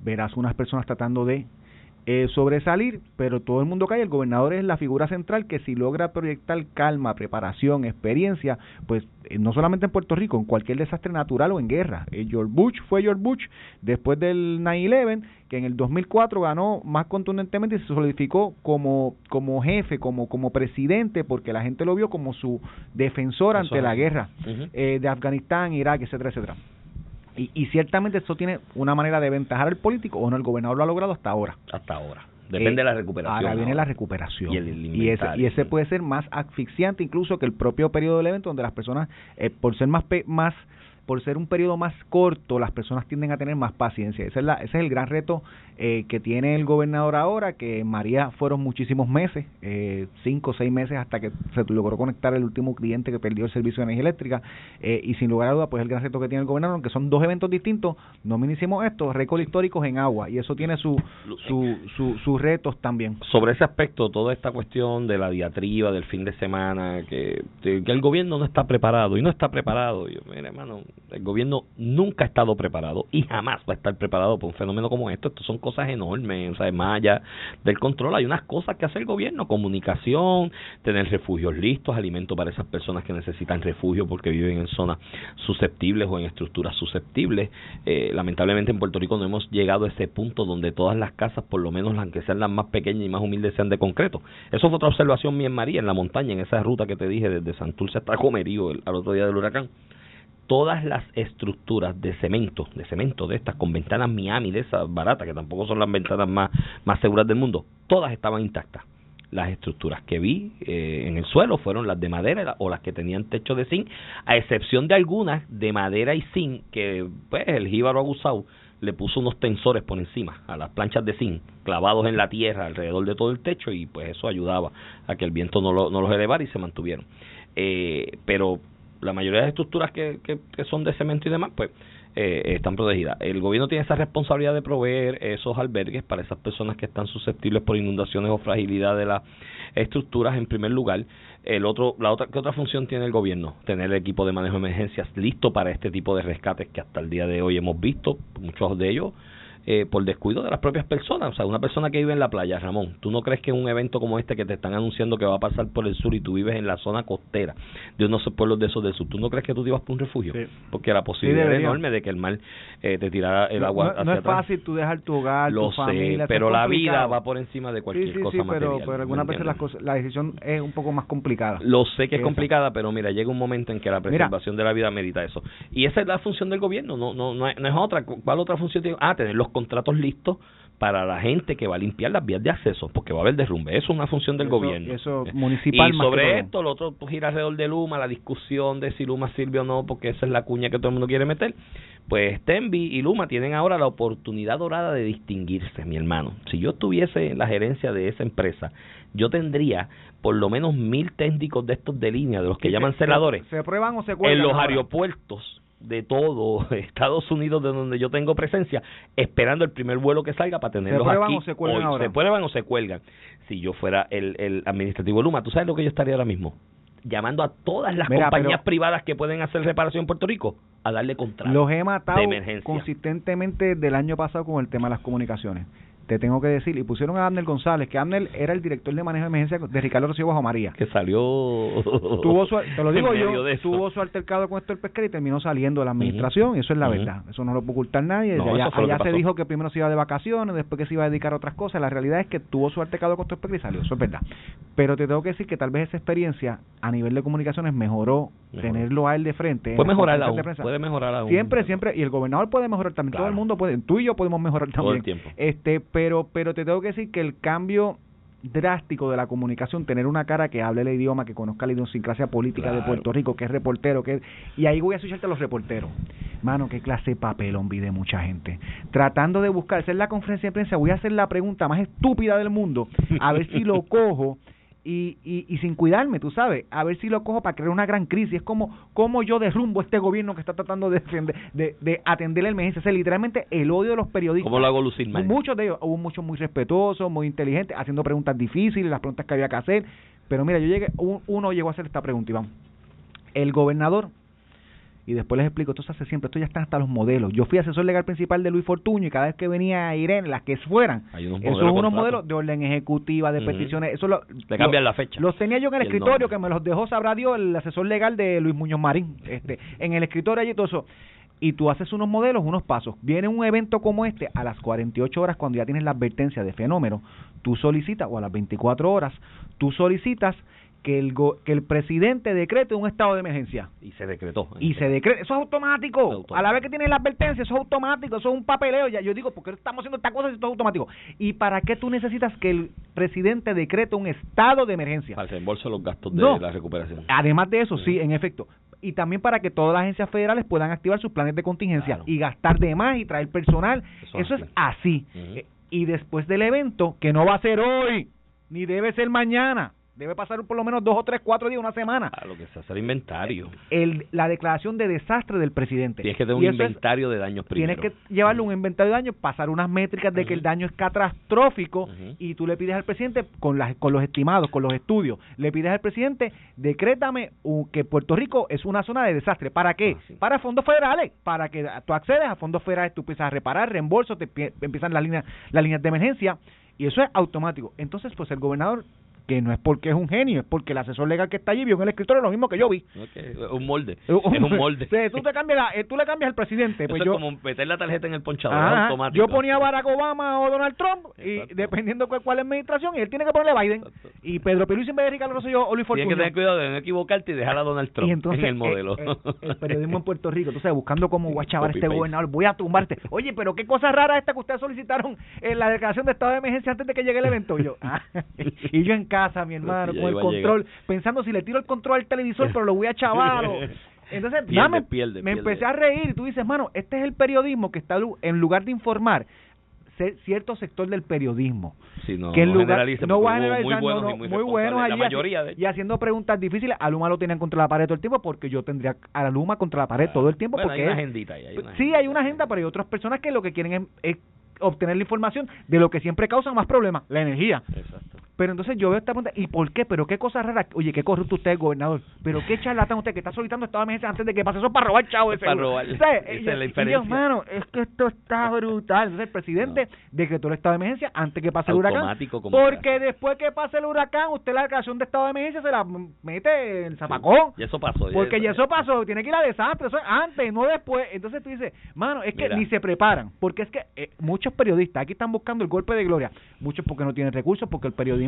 verás unas personas tratando de eh, sobresalir, pero todo el mundo cae. El gobernador es la figura central que si logra proyectar calma, preparación, experiencia, pues eh, no solamente en Puerto Rico, en cualquier desastre natural o en guerra. Eh, George Bush fue George Bush después del 9-11, que en el 2004 ganó más contundentemente y se solidificó como, como jefe, como, como presidente, porque la gente lo vio como su defensor ante la guerra de Afganistán, Irak, etcétera, etcétera. Y, y ciertamente eso tiene una manera de ventajar al político o no, el gobernador lo ha logrado hasta ahora. Hasta ahora. Depende de la eh, recuperación. Ahora viene la recuperación. Y, ese, y ese puede ser más asfixiante incluso que el propio periodo del evento, donde las personas, eh, por ser más, más por ser un periodo más corto, las personas tienden a tener más paciencia. Ese es, la, ese es el gran reto eh, que tiene el gobernador ahora, que María fueron muchísimos meses, eh, cinco o seis meses hasta que se logró conectar el último cliente que perdió el servicio de energía eléctrica. Eh, y sin lugar a dudas, pues el gran reto que tiene el gobernador, aunque son dos eventos distintos, no minimicemos esto, récords históricos en agua, y eso tiene su, su, sus retos también. Sobre ese aspecto, toda esta cuestión de la diatriba del fin de semana, que, que el gobierno no está preparado, y no está preparado, yo, mire, hermano, el gobierno nunca ha estado preparado y jamás va a estar preparado para un fenómeno como esto. Esto son cosas enormes, o sea, más del control. Hay unas cosas que hace el gobierno, comunicación, tener refugios listos, alimentos para esas personas que necesitan refugio porque viven en zonas susceptibles o en estructuras susceptibles. Eh, lamentablemente en Puerto Rico no hemos llegado a ese punto donde todas las casas, por lo menos las que sean las más pequeñas y más humildes, sean de concreto. Eso fue otra observación mía en María, en la montaña, en esa ruta que te dije desde Santurce hasta Comerío al otro día del huracán todas las estructuras de cemento, de cemento de estas con ventanas Miami, de esas baratas, que tampoco son las ventanas más, más seguras del mundo, todas estaban intactas. Las estructuras que vi eh, en el suelo fueron las de madera o las que tenían techo de zinc, a excepción de algunas de madera y zinc que pues el jíbaro abusado le puso unos tensores por encima a las planchas de zinc clavados en la tierra alrededor de todo el techo y pues eso ayudaba a que el viento no, lo, no los elevara y se mantuvieron. Eh, pero la mayoría de las estructuras que, que, son de cemento y demás, pues eh, están protegidas. El gobierno tiene esa responsabilidad de proveer esos albergues para esas personas que están susceptibles por inundaciones o fragilidad de las estructuras en primer lugar. El otro, la otra, ¿qué otra función tiene el gobierno? Tener el equipo de manejo de emergencias listo para este tipo de rescates que hasta el día de hoy hemos visto, muchos de ellos eh, por descuido de las propias personas. O sea, una persona que vive en la playa, Ramón, ¿tú no crees que un evento como este que te están anunciando que va a pasar por el sur y tú vives en la zona costera de unos pueblos de esos del sur, ¿tú no crees que tú te ibas por un refugio? Porque la posibilidad es enorme de que el mar eh, te tirara el agua no, no es fácil tú dejar tu hogar, Lo tu sé, pero la vida va por encima de cualquier sí, cosa sí, pero, pero algunas veces las cosas, la decisión es un poco más complicada. Lo sé que es complicada, pero mira, llega un momento en que la preservación de la vida medita eso. Y esa es la función del gobierno, no no no es, no es otra. ¿Cuál otra función tiene? Ah, tener los contratos listos para la gente que va a limpiar las vías de acceso, porque va a haber derrumbe. Eso es una función del gobierno. Eso municipal. Y sobre esto, lo otro pues, gira alrededor de Luma, la discusión de si Luma sirve o no, porque esa es la cuña que todo el mundo quiere meter. Pues Tenby y Luma tienen ahora la oportunidad dorada de distinguirse, mi hermano. Si yo estuviese en la gerencia de esa empresa, yo tendría por lo menos mil técnicos de estos de línea, de los que llaman celadores, ¿Se prueban o se En los aeropuertos de todo Estados Unidos de donde yo tengo presencia esperando el primer vuelo que salga para tenerlos ¿Se aquí o se cuelgan ahora? se prueban o se cuelgan si yo fuera el, el administrativo Luma tú sabes lo que yo estaría ahora mismo llamando a todas las compañías privadas que pueden hacer reparación en Puerto Rico a darle contrato los he matado consistentemente del año pasado con el tema de las comunicaciones te tengo que decir, y pusieron a Abner González, que Abner era el director de manejo de emergencia de Ricardo Rocío Bajo María. Que salió... Tuvo su, te lo digo yo, tuvo su altercado con esto el pesquero y terminó saliendo de la administración, y eso es la verdad, eso no lo puede ocultar nadie. allá, se dijo que primero se iba de vacaciones, después que se iba a dedicar a otras cosas, la realidad es que tuvo su altercado con esto el pesquero y salió, eso es verdad. Pero te tengo que decir que tal vez esa experiencia a nivel de comunicaciones mejoró, tenerlo a él de frente. Puede mejorar aún, puede mejorar aún. Siempre, siempre, y el gobernador puede mejorar también, todo el mundo puede, tú y yo podemos mejorar también. Todo el tiempo. Este, pero, pero te tengo que decir que el cambio drástico de la comunicación, tener una cara que hable el idioma, que conozca la idiosincrasia política de Puerto Rico, que es reportero, que y ahí voy a asociarte a los reporteros. Mano, qué clase de papelón vi de mucha gente. Tratando de buscar, hacer la conferencia de prensa, voy a hacer la pregunta más estúpida del mundo, a ver si lo cojo y, y, y sin cuidarme, tú sabes, a ver si lo cojo para crear una gran crisis. Es como, como yo derrumbo este gobierno que está tratando de defender, de, de atender la emergencia. O sea, literalmente el odio de los periodistas. ¿Cómo lo hago lucir mal? Muchos de ellos, hubo muchos muy respetuosos, muy inteligentes, haciendo preguntas difíciles, las preguntas que había que hacer. Pero mira, yo llegué, un- uno llegó a hacer esta pregunta, Iván. El gobernador, y después les explico, esto se hace siempre, esto ya están hasta los modelos. Yo fui asesor legal principal de Luis Fortuño y cada vez que venía Irene, las que fueran, esos modelos son unos modelos de orden ejecutiva, de peticiones, eso lo, Le cambian lo- la fecha. Los tenía yo en el escritorio, nombre. que me los dejó, sabrá Dios, el asesor legal de Luis Muñoz Marín, este, en el escritorio allí todo eso. Y tú haces unos modelos, unos pasos. Viene un evento como este a las 48 horas cuando ya tienes la advertencia de fenómeno. Tú solicitas, o a las 24 horas, tú solicitas que el, go- que el presidente decrete un estado de emergencia. Y se decretó. Y se decreta, eso es automático. Automático. A la vez que tienes la advertencia, eso es automático, eso es un papeleo. Ya yo digo, ¿por qué estamos haciendo esta cosa si esto es automático? ¿Y para qué tú necesitas que el presidente decrete un estado de emergencia? Para el reembolso de los gastos de No. la recuperación. Además de eso, sí, en efecto. Y también para que todas las agencias federales puedan activar sus planes de contingencia Claro. y gastar de más y traer personal. Eso Eso, es así. Eh, Y después del evento, que no va a ser hoy, ni debe ser mañana, debe pasar por lo menos dos o tres, cuatro días, una semana. A lo que se hace el inventario. El, la declaración de desastre del presidente. Tienes que tener un es- inventario de daños primero. Tienes que llevarle un inventario de daños, pasar unas métricas de que el daño es catastrófico y tú le pides al presidente con las con los estimados, con los estudios, le pides al presidente, decrétame que Puerto Rico es una zona de desastre. ¿Para qué? Ah, sí. Para fondos federales, para que tú accedes a fondos federales, tú empiezas a reparar, reembolsos, te pie- empiezan las líneas las líneas de emergencia y eso es automático. Entonces, pues el gobernador que no es porque es un genio, es porque el asesor legal que está allí vio en el escritorio lo mismo que yo vi. Un molde. Es un molde. Sí, tú, te cambias la- eh, tú le cambias al presidente. Eso Pues es yo, como meter la tarjeta en el ponchador Ajá, automático. Yo ponía Barack Obama o Donald Trump y Exacto. dependiendo cuál, cuál administración y él tiene que ponerle Biden Exacto. y Pedro Pierluisi en vez de Ricardo Rosselló o Luis Tienes que tener cuidado de no equivocarte y dejar a Donald Trump y entonces en el modelo. eh, eh, el periodismo en Puerto Rico, sabes, buscando cómo guachavar a este gobernador, voy a tumbarte. Oye, pero qué cosa rara esta que ustedes solicitaron en la declaración de estado de emergencia antes de que llegue el evento. Y yo, ah, y yo en casa, mi hermano, con el control, pensando si le tiro el control al televisor, pero lo voy a chavar. Entonces, Pierde, dame- pierde, me pierde. empecé a reír y tú dices, mano, este es el periodismo que está en lugar de informar cierto sector del periodismo Sí, no, que en no lugar no va a generalizar, muy no, buenos no, y muy, muy buenos allí La mayoría, de y haciendo preguntas difíciles a Luma lo tenían contra la pared todo el tiempo porque yo tendría a la Luma contra la pared todo el tiempo Bueno, porque hay una agendita ahí, hay una sí hay una agenda pero hay otras personas que lo que quieren es, es obtener la información de lo que siempre causa más problemas la energía Exacto. Pero entonces yo veo esta pregunta, ¿y por qué? ¿Pero qué cosa rara? Oye, qué corrupto usted gobernador. ¿Pero qué charlatán usted que está solicitando estado de emergencia antes de que pase eso es para robar chavo de Es para robar. ¿Sabes? Esa Y es la yo, inferencia. mano, es que esto está brutal. Entonces el presidente decretó el estado de emergencia antes que pase el huracán. Porque sea. después que pase el huracán, usted la declaración de estado de emergencia se la mete en el zapacón. Y eso pasó. Porque ya eso pasó, tiene que ir a desastre, eso es antes, no después. Entonces tú dices, mano, es que Mira. ni se preparan, porque es que eh, muchos periodistas aquí están buscando el golpe de gloria, muchos porque no tienen recursos, porque el periodismo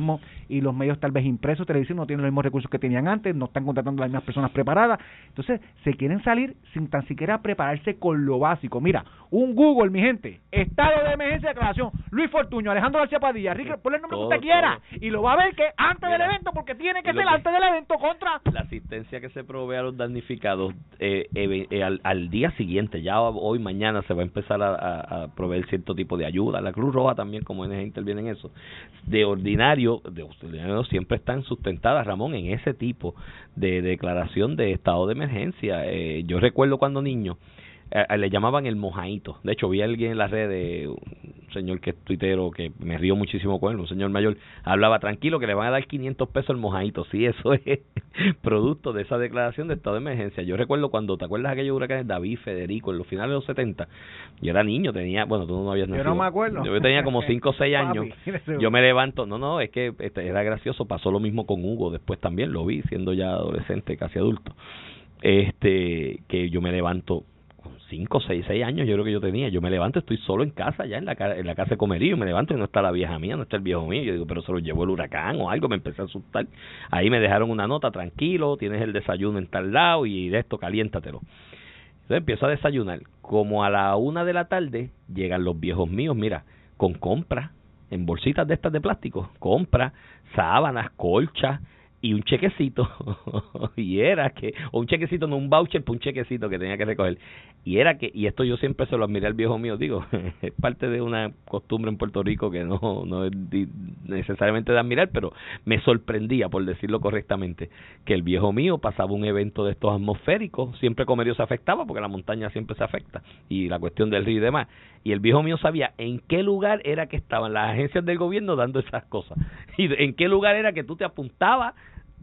y los medios tal vez impresos, televisión, no tienen los mismos recursos que tenían antes, no están contratando a las mismas personas preparadas. Entonces se quieren salir sin tan siquiera prepararse con lo básico. Mira, un Google, mi gente, estado de emergencia de declaración, Luis Fortuño, Alejandro García Padilla, Ricardo, ponle el nombre que usted quiera, todo. y lo va a ver que antes Mira. del evento, porque tiene que ser que- antes del evento contra la asistencia que se provee a los damnificados eh, eh, eh, al, al día siguiente, ya hoy, mañana, se va a empezar a, a- a proveer cierto tipo de ayuda. La Cruz Roja también, como ONG, interviene en eso. De ordinario, de ordinario siempre están sustentadas, Ramón, en ese tipo de declaración de estado de emergencia. Eh, yo recuerdo cuando niño, eh, le llamaban el mojaito. De hecho, vi a alguien en la red, de un señor que es tuitero, que me río muchísimo con él, un señor mayor, hablaba tranquilo que le van a dar 500 pesos el mojadito. Sí, eso es producto de esa declaración de estado de emergencia. Yo recuerdo cuando, ¿te acuerdas de aquellos huracanes David, Federico, en los finales de los 70? Yo era niño, tenía, bueno, tú no habías Yo nacido. no me acuerdo. Yo tenía como 5 o 6 años. Papi, Yo me levanto, no, no, es que este, era gracioso, pasó lo mismo con Hugo, después también lo vi siendo ya adolescente, casi adulto. Este, que yo me levanto 5, 6, 6 años, yo creo que yo tenía, yo me levanto, estoy solo en casa, ya en la, en la casa de comerío, me levanto y no está la vieja mía, no está el viejo mío, yo digo, pero se lo llevó el huracán o algo, me empecé a asustar. Ahí me dejaron una nota, tranquilo, tienes el desayuno en tal lado y de esto, caliéntatelo. Entonces empiezo a desayunar. Como a la una de la tarde llegan los viejos míos, mira, con compras, en bolsitas de estas de plástico, compras, sábanas, colchas, y un chequecito y era que o un chequecito no un voucher pues un chequecito que tenía que recoger. Y era que y esto yo siempre se lo admiré al viejo mío digo es parte de una costumbre en Puerto Rico que no no es necesariamente de admirar pero me sorprendía por decirlo correctamente que el viejo mío pasaba un evento de estos atmosféricos siempre Comerio se afectaba porque la montaña siempre se afecta y la cuestión del río y demás. Y el viejo mío sabía en qué lugar era que estaban las agencias del gobierno dando esas cosas y en qué lugar era que tú te apuntabas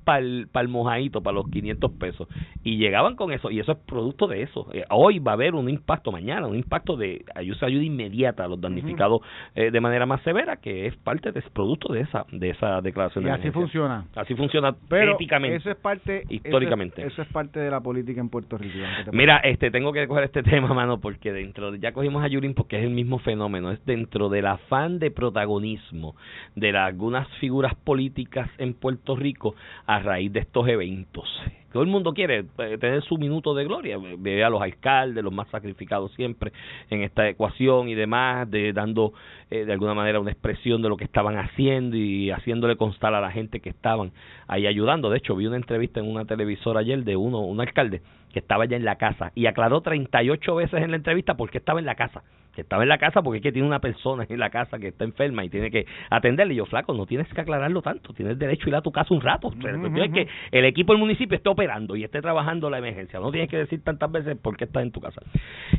para el, para el mojadito, para los 500 pesos. Y llegaban con eso, y eso es producto de eso. Eh, hoy va a haber un impacto, mañana, un impacto de ayuda, ayuda inmediata a los damnificados eh, de manera más severa, que es parte, de, producto de esa de esa declaración. Y de así funciona. Así funciona Pero éticamente. eso es parte, históricamente. Eso es, eso es parte de la política en Puerto Rico. Iván, ¿qué te Mira, este tengo que coger este tema, mano, porque dentro de, ya cogimos a Yurin porque es el mismo fenómeno, es dentro del afán de protagonismo de la- algunas figuras políticas en Puerto Rico a raíz de estos eventos. Todo el mundo quiere eh, tener su minuto de gloria, ve a los alcaldes, los más sacrificados siempre en esta ecuación y demás, de dando eh, de alguna manera una expresión de lo que estaban haciendo y haciéndole constar a la gente que estaban ahí ayudando. De hecho, vi una entrevista en una televisora ayer de uno, un alcalde que estaba ya en la casa y aclaró 38 veces en la entrevista por qué estaba en la casa. Que estaba en la casa porque es que tiene una persona en la casa que está enferma y tiene que atenderle. Y yo, flaco, no tienes que aclararlo tanto, tienes derecho a ir a tu casa un rato. Cuestión es que el equipo del municipio esté operando y esté trabajando la emergencia. No tienes que decir tantas veces por qué estás en tu casa.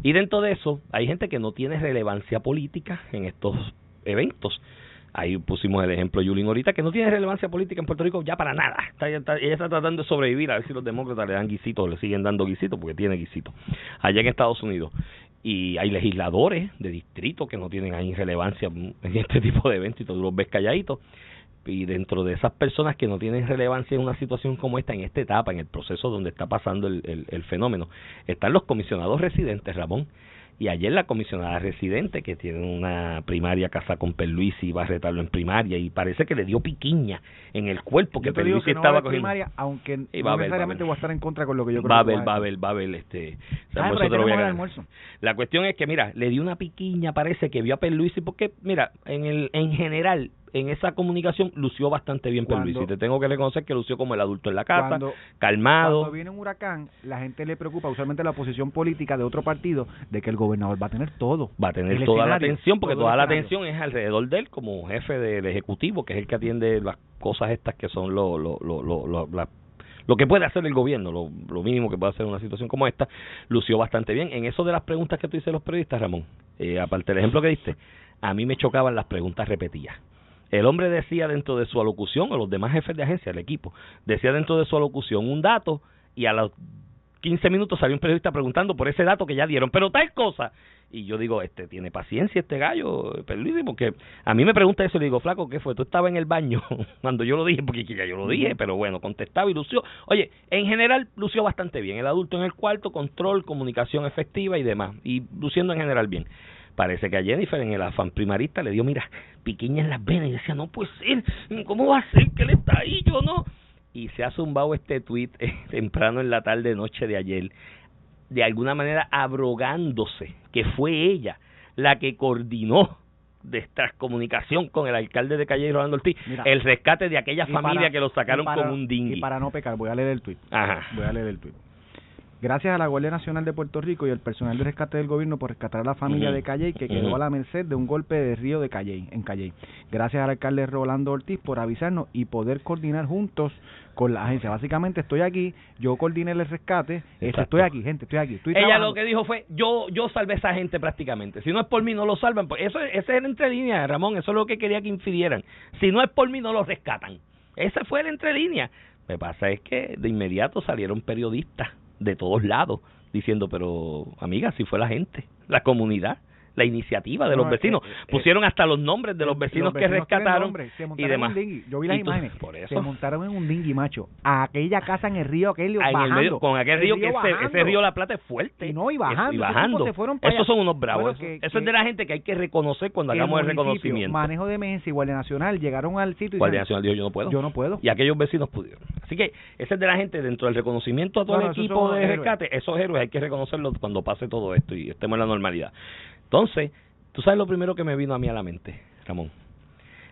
Y dentro de eso, hay gente que no tiene relevancia política en estos eventos. Ahí pusimos el ejemplo de Yulín ahorita, que no tiene relevancia política en Puerto Rico ya para nada. Está, está- ella está tratando de sobrevivir, a ver si los demócratas le dan guisitos, le siguen dando guisitos, porque tiene guisitos. Allá en Estados Unidos. Y hay legisladores de distrito que no tienen ahí relevancia en este tipo de eventos y tú los ves calladitos. Y dentro de esas personas que no tienen relevancia en una situación como esta, en esta etapa, en el proceso donde está pasando el, el fenómeno, están los comisionados residentes, Ramón. Y ayer la comisionada residente, que tiene una primaria casa con Perluisi, va a retarlo en primaria y parece que le dio piquiña en el cuerpo que Perluisi que no va estaba cogiendo. primaria, aunque va no haber, necesariamente va a haber. voy a estar en contra con lo que yo creo va a haber, va va a haber, va a haber este, Ah, almuerzo. La cuestión es que, mira, le dio una piquiña, parece que vio a Perluisi, porque, mira, en el en general, en esa comunicación, lució bastante bien Cuando- Perluisi. Te tengo que reconocer que lució como el adulto en la casa, Cuando- calmado. Cuando viene un huracán, la gente le preocupa, usualmente la posición política de otro partido, de que el gobernador va a tener todo. va a tener toda la atención, porque toda la atención es alrededor de él como jefe del Ejecutivo, que es el que atiende las cosas estas que son lo, lo, lo, lo, lo- que puede hacer el gobierno, lo, lo mínimo que puede hacer en una situación como esta, lució bastante bien. En eso de las preguntas que tú dices los periodistas, Ramón, eh, aparte del ejemplo que diste, a mí me chocaban las preguntas repetidas. El hombre decía dentro de su alocución, o los demás jefes de agencia, el equipo, decía dentro de su alocución un dato y a los 15 minutos salió un periodista preguntando por ese dato que ya dieron, pero tal cosa. Y yo digo, este tiene paciencia este gallo, Perluisi, porque a mí me pregunta eso y le digo, flaco, ¿qué fue? Tú estabas en el baño cuando yo lo dije, porque ya yo lo dije, pero bueno, contestaba y lució. Oye, en general lució bastante bien. El adulto en el cuarto, control, comunicación efectiva y demás. Y luciendo en general bien. Parece que a Jennifer en el afán primarista le dio, mira, piquiña en las venas y decía, no puede ser, ¿cómo va a ser que él está ahí? Yo no. Y se ha zumbado este tweet temprano en la tarde noche de ayer, de alguna manera abrogándose que fue ella la que coordinó de comunicación con el alcalde de Calle Rolando Ortiz Mira, el rescate de aquella familia para- que lo sacaron para- con un dinghy. Y para no pecar, voy a leer el tuit. Ajá. Voy a leer el tuit. Gracias a la Guardia Nacional de Puerto Rico y al personal de rescate del gobierno por rescatar a la familia de Calley que quedó a la merced de un golpe de río de Calley, en Calley. Gracias al alcalde Rolando Ortiz por avisarnos y poder coordinar juntos con la agencia. Básicamente estoy aquí, yo coordiné el rescate, este, estoy aquí, gente, estoy aquí. Estoy Ella trabajando. lo que dijo fue, yo yo salvé a esa gente prácticamente. Si no es por mí, no lo salvan. Pues eso, ese era entre líneas, Ramón. Eso es lo que quería que infirieran. Si no es por mí, no lo rescatan. Ese fue el entre líneas. Lo que pasa es que de inmediato salieron periodistas de todos lados diciendo, pero amiga, si fue la gente, la comunidad, la iniciativa de No, los es que, vecinos. eh, eh, Pusieron hasta los nombres de los vecinos, que rescataron nombre, se y demás. Yo vi las tú- imágenes. por eso. Se montaron en un dinghy, macho. A aquella casa en el río, aquel Ah, en bajando. el medio, con aquel El río que ese, bajando. ese río La Plata es fuerte. Y no, y bajando, Y esos bajando. Esos son unos bravos. Bueno, eso es de la gente que hay que reconocer cuando hagamos el reconocimiento. Manejo de emergencia y Guardia Nacional llegaron al sitio y Guardia Nacional dijo yo no puedo. yo no puedo. Y aquellos vecinos pudieron. Así que ese es de la gente dentro del reconocimiento a todo el equipo de héroes. rescate. Esos héroes hay que reconocerlos cuando pase todo esto y estemos en la normalidad. Entonces, tú sabes lo primero que me vino a mí a la mente, Ramón.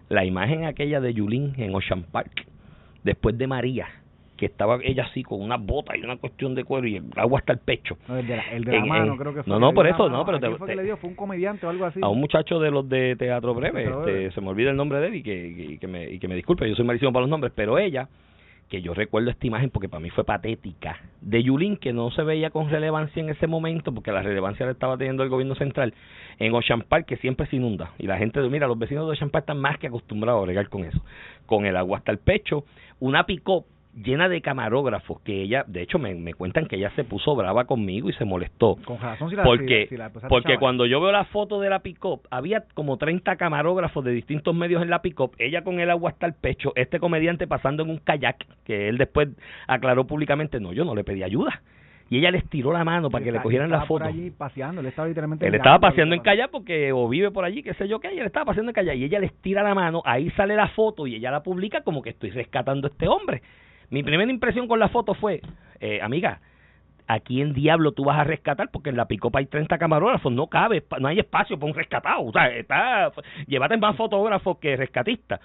La imagen aquella de Yulín en Ocean Park, después de María, que estaba ella así con una bota y una cuestión de cuero y el agua hasta el pecho. No, el de la, el de la En- mano, en- creo que fue. no, no, por eso, la no, mano. pero ¿A quién te- fue que le dio? ¿Fue un comediante o algo así? A un muchacho de los de Teatro Breve, este, se me olvida el nombre de él y que, y que me, y que me disculpe, yo soy malísimo para los nombres, pero ella, que yo recuerdo esta imagen porque para mí fue patética, de Yulín que no se veía con relevancia en ese momento porque la relevancia la estaba teniendo el gobierno central en Ocean Park que siempre se inunda. Y la gente, mira, los vecinos de Ocean Park están más que acostumbrados a bregar con eso, con el agua hasta el pecho, una pick llena de camarógrafos que ella, de hecho me, me cuentan que ella se puso brava conmigo y se molestó Con razón si la porque si- si la empezaste a porque chaval. cuando yo veo la foto de la pick-up, había como 30 camarógrafos de distintos medios en la pick-up, ella con el agua hasta el pecho, este comediante pasando en un kayak, que él después aclaró públicamente, no, yo no le pedí ayuda. Y ella les tiró la mano para que le cogieran la estaba por foto. allí paseando, él estaba literalmente. Él estaba paseando en kayak porque o vive por allí, qué sé yo qué, y él estaba paseando en kayak y ella les tira la mano, ahí sale la foto y ella la publica como que estoy rescatando a este hombre. Mi primera impresión con la foto fue, eh, amiga, ¿a quién diablo tú vas a rescatar? Porque en la picopa hay 30 camarógrafos, no cabe, no hay espacio para un rescatado. O sea, está, llévate más fotógrafos que rescatistas.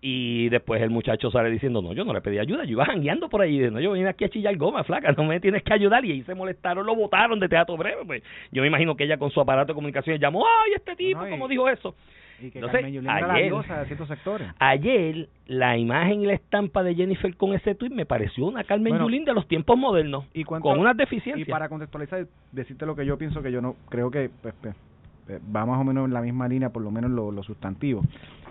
Y después el muchacho sale diciendo, no, yo no le pedí ayuda, yo iba jangueando por ahí, no, yo vine aquí a chillar goma, flaca, no me tienes que ayudar, y ahí se molestaron, lo votaron de teatro breve, pues yo me imagino que ella con su aparato de comunicación llamó, ay, este tipo, No, y- ¿cómo dijo eso? Y que era la ayer- diosa de ciertos sectores. Ayer, la imagen y la estampa de Jennifer con ese tuit me pareció una Carmen Bueno, Yulín de los tiempos modernos, y cuánto- con unas Y deficiencias. para contextualizar, decirte lo que yo pienso que yo no creo que pues, pues, eh, va más o menos en la misma línea, por lo menos lo, lo sustantivo.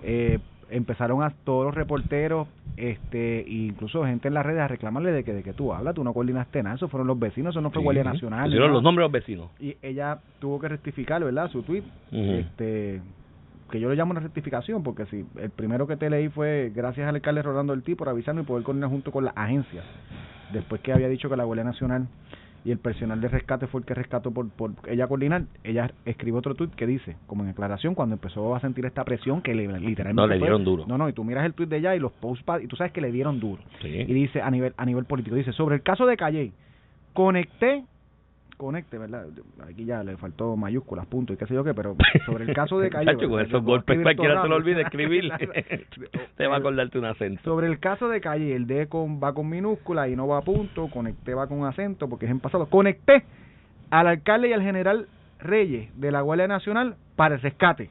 Eh, empezaron a todos los reporteros, este, incluso gente en las redes a reclamarle de que de que tú hablas, tú no coordinaste nada, eso fueron los vecinos, eso no fue Sí, Guardia. Nacional. Pusieron los nombres de los vecinos. Y ella tuvo que rectificar, ¿verdad? Su tweet, este que yo le llamo una rectificación porque si el primero que te leí fue gracias al alcalde Rolando Ortiz por avisarme y poder coordinar junto con las agencias después que había dicho que la Guardia Nacional y el personal de rescate fue el que rescató por, por ella coordinar, ella escribió otro tuit que dice, como en declaración, cuando empezó a sentir esta presión que le, literalmente No, le fue- dieron duro. No, no, y tú miras el tuit de ella y los posts pa- y tú sabes que le dieron duro. Sí. Y dice a nivel a nivel político, dice, sobre el caso de Calle, conecté conecte, ¿verdad? Aquí ya le faltó mayúsculas, punto y qué sé yo qué, pero sobre el caso de Calle. Chacho, con esos golpes cualquiera se lo olvida escribir. Te va a acordarte un acento. Sobre el caso de Calle, el D con, va con minúscula y no va a punto, conecté va con acento porque es en pasado. Conecté al alcalde y al general Reyes de la Guardia Nacional para el rescate.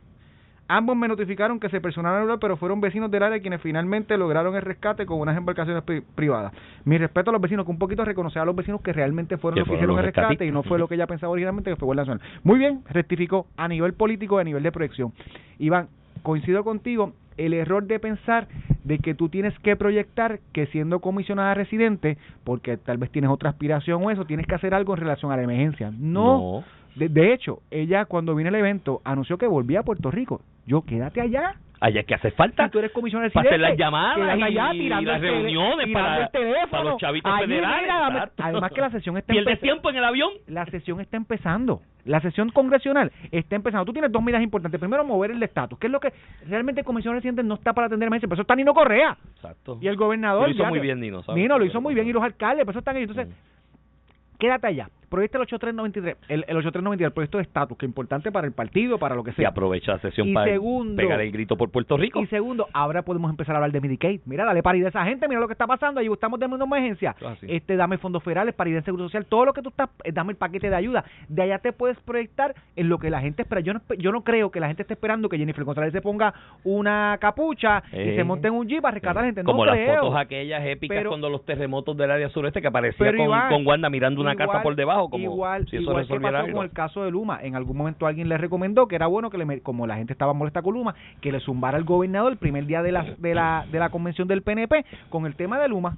Ambos me notificaron que se personaron pero fueron vecinos del área quienes finalmente lograron el rescate con unas embarcaciones pri- privadas. Mi respeto a los vecinos, que un poquito reconocer a los vecinos que realmente fueron Que los que hicieron el rescate y no fue lo que ella pensaba originalmente que fue Guardia Nacional. Muy bien, rectificó a nivel político y a nivel de proyección. Iván, coincido contigo, el error de pensar de que tú tienes que proyectar que siendo comisionada residente, porque tal vez tienes otra aspiración o eso, tienes que hacer algo en relación a la emergencia. No. De, de hecho, ella cuando vino el evento anunció que volvía a Puerto Rico. Yo, quédate allá. Allá es que hace falta. Si tú eres comisionada para hacer las llamadas y, allá y las reuniones para, el teléfono. para los chavitos Allí, federales. mira, además que la sesión está ¿Pierdes empezando. tiempo en el avión? La sesión está empezando. La sesión congresional está empezando. Tú tienes dos medidas importantes. Primero, mover el estatus, que es lo que realmente el comisionado residente no está para atender emergencias. Pero eso está Nino Correa. Exacto. Y el gobernador. Lo hizo ya muy bien Nino, ¿sabes? Nino lo hizo muy bien y los alcaldes, por eso están ahí. Entonces, Mm. quédate allá. Proyecta el 8393, el, el 8393, el proyecto de estatus, que es importante para el partido, para lo que Y sea. aprovecha la sesión Y para segundo- pegar el grito por Puerto Rico. Y segundo, ahora podemos empezar a hablar de Medicaid. Mira, dale paridad a esa gente, mira lo que está pasando, ahí estamos dando una emergencia. Ah, sí. Este, dame fondos federales, paridad en seguro social, todo lo que tú estás, eh, dame el paquete de ayuda. De allá te puedes proyectar en lo que la gente espera. Yo no, yo no creo que la gente esté esperando que Jennifer González se ponga una capucha y Eh. se monte en un jeep a rescatar la gente. No Como las fotos aquellas épicas Pero- cuando los terremotos del área sureste que aparecía con, Iván, con Wanda mirando una casa igual- por debajo como igual, si eso igual que pasó algo. con el caso de Luma. En algún momento alguien le recomendó que era bueno que le como la gente estaba molesta con Luma que le zumbara al gobernador el primer día de la de la de la convención del PNP con el tema de Luma.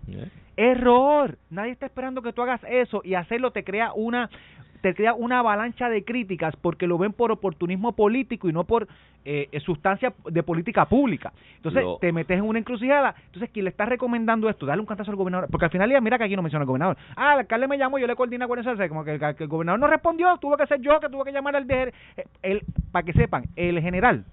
Error. Nadie está esperando que tú hagas eso y hacerlo te crea una te crea una avalancha de críticas porque lo ven por oportunismo político y no por eh, sustancia de política pública. Entonces Lo- te metes en una encrucijada. Entonces, quien le está recomendando esto, dale un cantazo al gobernador. Porque al final, ya mira que aquí no menciona al gobernador. Ah, el alcalde me llamó, yo le coordina con sea, Como que, el- que el gobernador no respondió, tuvo que ser yo que tuve que llamar al de. Él, para que sepan, el general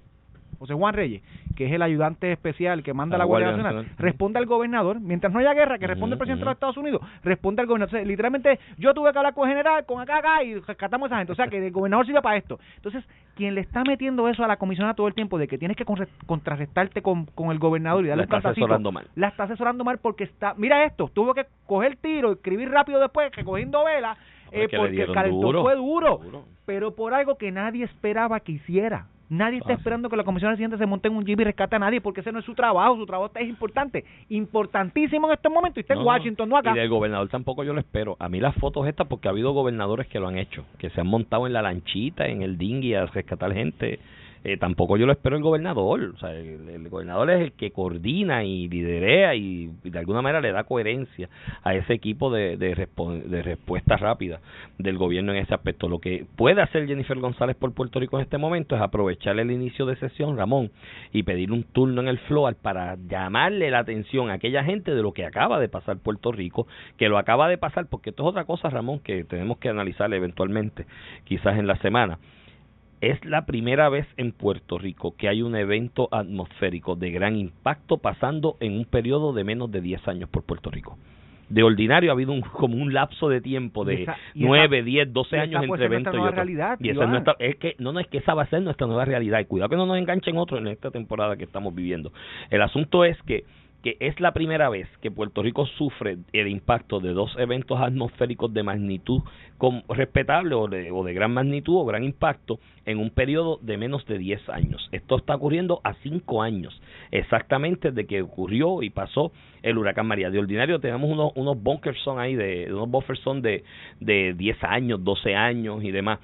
José Juan Reyes, que es el ayudante especial que manda A la Guardia Guardia Nacional, Nacional. responde al gobernador, mientras no haya guerra, que responde el presidente de los Estados Unidos, responde al gobernador. Literalmente, yo tuve que hablar con el general, con acá, acá, y rescatamos a esa gente. O sea, que el gobernador sirve para esto. Entonces, quien le está metiendo eso a la comisionada todo el tiempo de que tienes que contrarrestarte con, con el gobernador y darle La un está cantacito, asesorando mal. la está asesorando mal porque está, mira esto, tuvo que coger tiro, escribir rápido después, que cogiendo vela, eh, porque el calentón duro, fue duro, duro. pero por algo que nadie esperaba que hiciera. Nadie está Ah, esperando que la comisión residente se monte en un jeep y rescate a nadie porque ese no es su trabajo, su trabajo es importante, importantísimo en estos momentos y está en No, Washington, no acá. Y del gobernador tampoco yo lo espero. A mí las fotos estas, porque ha habido gobernadores que lo han hecho, que se han montado en la lanchita, en el dinghy a rescatar gente. Eh, tampoco yo lo espero el gobernador. O sea, el, el gobernador es el que coordina y liderea y, de alguna manera le da coherencia a ese equipo de, de, de respuesta rápida del gobierno en ese aspecto. Lo que puede hacer Jennifer González por Puerto Rico en este momento es aprovechar el inicio de sesión, Ramón, y pedir un turno en el floor para llamarle la atención a aquella gente de lo que acaba de pasar Puerto Rico, que lo acaba de pasar, porque esto es otra cosa, Ramón, que tenemos que analizar eventualmente, quizás en la semana. Es la primera vez en Puerto Rico que hay un evento atmosférico de gran impacto pasando en un periodo de menos de 10 años por Puerto Rico. De ordinario ha habido un, como un lapso de tiempo de esa- y esa- 9, 10, 12 y esa años entre ser nuestra evento y otro. realidad, y esa es nuestra, es que no, no es que esa va a ser nuestra nueva realidad. Y cuidado que no nos enganchen otros en esta temporada que estamos viviendo. El asunto es que que es la primera vez que Puerto Rico sufre el impacto de dos eventos atmosféricos de magnitud respetable o de, o de gran magnitud o gran impacto en un periodo de menos de 10 años. Esto está ocurriendo a 5 años, exactamente de que ocurrió y pasó el huracán María. De ordinario tenemos unos, unos bunkers son ahí, de, unos buffers son de, de 10 años, 12 años y demás.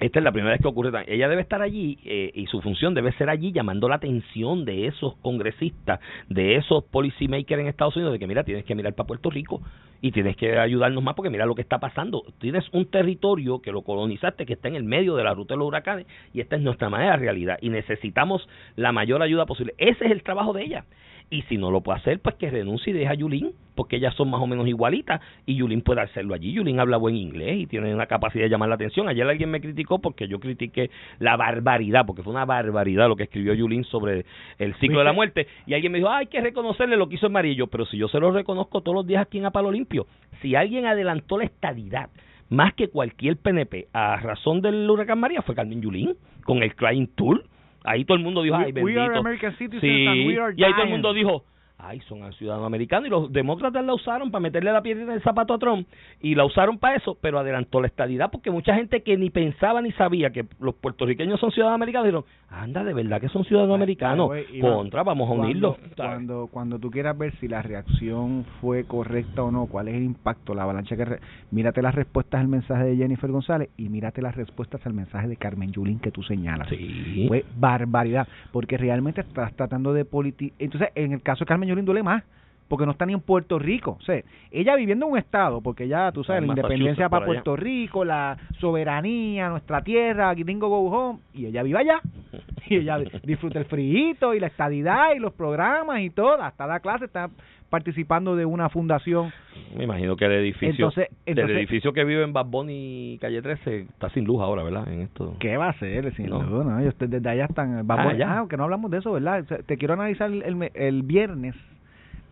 Esta es la primera vez que ocurre. Ella debe estar allí eh, y su función debe ser allí llamando la atención de esos congresistas, de esos policymakers en Estados Unidos, de que mira, tienes que mirar para Puerto Rico y tienes que ayudarnos más porque mira lo que está pasando. Tienes un territorio que lo colonizaste, que está en el medio de la ruta de los huracanes y esta es nuestra manera de realidad y necesitamos la mayor ayuda posible. Ese es el trabajo de ella. Y si no lo puede hacer, pues que renuncie y deje a Yulín, porque ellas son más o menos igualitas y Yulín puede hacerlo allí. Yulín habla buen inglés y tiene una capacidad de llamar la atención. Ayer alguien me criticó porque yo critiqué la barbaridad, porque fue una barbaridad lo que escribió Yulín sobre el ciclo de la muerte. Y alguien me dijo, "Ah, hay que reconocerle lo que hizo Amarillo, pero si yo se lo reconozco todos los días aquí en Apalo Limpio, si alguien adelantó la estadidad más que cualquier PNP a razón del huracán María fue Carmen Yulín con el Crying Tour. Ahí todo el mundo dijo, ay, we bendito. are American citizens Sí, and we are y ahí todo el mundo dijo, ay, son ciudadanos americanos. Y los demócratas la usaron para meterle la piedra en el zapato a Trump. Y la usaron para eso, pero adelantó la estadidad porque mucha gente que ni pensaba ni sabía que los puertorriqueños son ciudadanos americanos dijeron, anda, de verdad que son ciudadanos americanos. Ay, güey, Iván, Contra, vamos a unirlos. Cuando, cuando, tú quieras ver si la reacción fue correcta o no, cuál es el impacto, la avalancha que... re- mírate las respuestas al mensaje de Jennifer González y mírate las respuestas al mensaje de Carmen Yulín que tú señalas. Sí. Fue barbaridad, porque realmente estás tratando de politi... Entonces, en el caso de Carmen Yulín duele más, porque no está ni en Puerto Rico. O sea, ella viviendo en un estado, porque ya, tú sabes, En la independencia para allá. Puerto Rico, la soberanía, nuestra tierra, gringo go home, y ella vive allá. Y ella disfruta el frío y la estadidad y los programas y todo. Hasta da clase, está participando de una fundación. Me imagino que el edificio, Entonces- entonces- el edificio que vive en Bad Bunny y Calle 13 está sin luz ahora, ¿verdad? En esto. ¿Qué va a hacer? Sin No. duda, ¿no? Ellos desde allá están... Ah, Vamos, ya. ah, que no hablamos de eso, ¿verdad? Te quiero analizar el, el, el viernes.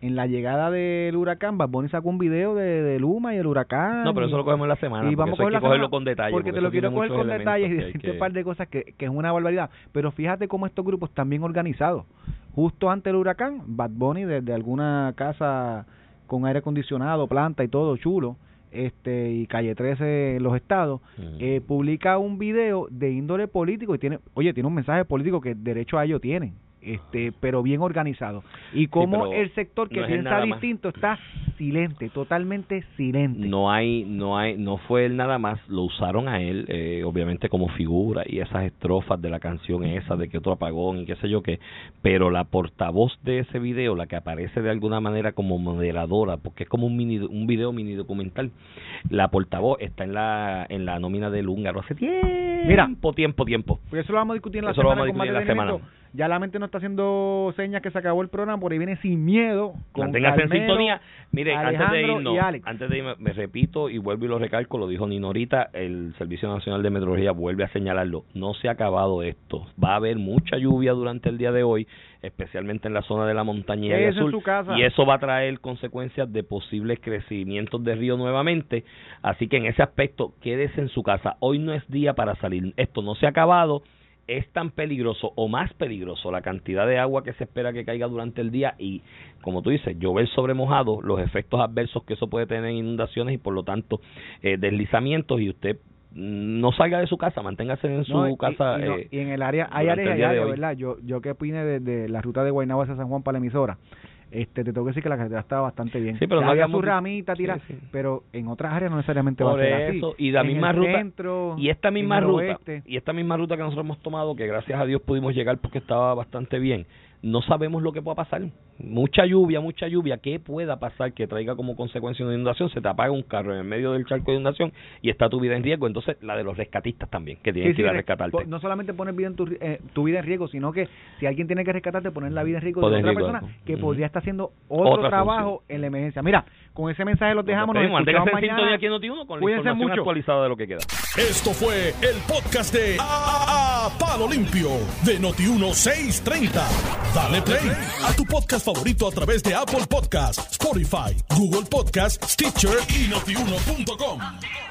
En la llegada del huracán, Bad Bunny sacó un video de, de Luma y el huracán. No, pero eso lo cogemos en la semana. y vamos hay a que cogerlo con detalle. Porque te lo quiero coger con detalles y decirte que- un par de cosas que, que es una barbaridad. Pero fíjate cómo estos grupos están bien organizados. Justo antes del huracán, Bad Bunny desde alguna casa con aire acondicionado, planta y todo chulo, este y calle 13 en los estados, eh, publica un video de índole político y tiene, oye, tiene un mensaje político que derecho a ello tienen. Este, pero bien organizado. Y como el sector que no piensa distinto está silente, totalmente silente. no hay no hay no fue él nada más lo usaron a él eh, obviamente como figura y esas estrofas de la canción esa de que otro apagón y qué sé yo qué pero la portavoz de ese video la que aparece de alguna manera como moderadora porque es como un mini un video mini documental la portavoz está en la en la nómina del húngaro hace tiempo Mira. tiempo tiempo Porque eso lo vamos a discutir en la Eso lo semana vamos a con más discutir en la detenimiento. Ya la mente no está haciendo señas que se acabó el programa, por ahí viene sin miedo. Con Manténgase en sintonía. Mire, antes de Alejandro irnos, y Alex. antes de irme, me repito y vuelvo y lo recalco, lo dijo Nino ahorita, el Servicio Nacional de Meteorología vuelve a señalarlo. No se ha acabado esto. Va a haber mucha lluvia durante el día de hoy, especialmente en la zona de la montaña y azul. su casa. Y eso va a traer consecuencias de posibles crecimientos de río nuevamente. Así que en ese aspecto, quédese en su casa. Hoy no es día para salir. Esto no se ha acabado es tan peligroso o más peligroso la cantidad de agua que se espera que caiga durante el día y, como tú dices, llover sobre mojado, los efectos adversos que eso puede tener en inundaciones y por lo tanto eh, deslizamientos y usted no salga de su casa, manténgase en su No, casa. y, no, eh, y en el área, hay áreas. ¿verdad? Yo, yo que opine de, de la ruta de Guaynabo hacia San Juan para la emisora, este, te tengo que decir que la carretera estaba bastante bien. Sí, pero no había su ramita tira, Sí, sí. pero en otras áreas no necesariamente va a ser eso, así. y la En misma ruta centro, y esta misma ruta oeste. y esta misma ruta que nosotros hemos tomado que gracias a Dios pudimos llegar porque estaba bastante bien no sabemos lo que pueda pasar. Mucha lluvia mucha lluvia qué pueda pasar que traiga como consecuencia una inundación se te apaga un carro en el medio del charco de inundación y está tu vida en riesgo. Entonces la de los rescatistas también que tienen Sí, que ir sí, a re- rescatarte. No solamente poner vida en tu, eh, tu vida en riesgo, sino que si alguien tiene que rescatarte, poner la vida en riesgo de otra riesgo, persona que podría estar haciendo otro Otra trabajo función. en la emergencia. Mira, con ese mensaje los dejamos. Nos. Manténgase escuchamos en sintonía mañana. aquí en Noti1 con la Cuídense información mucho. actualizada de lo que queda Esto fue el podcast de A, Palo Limpio de Noti1630. Dale play a tu podcast favorito a través de Apple Podcasts, Spotify, Google Podcasts, Stitcher y notiuno.com.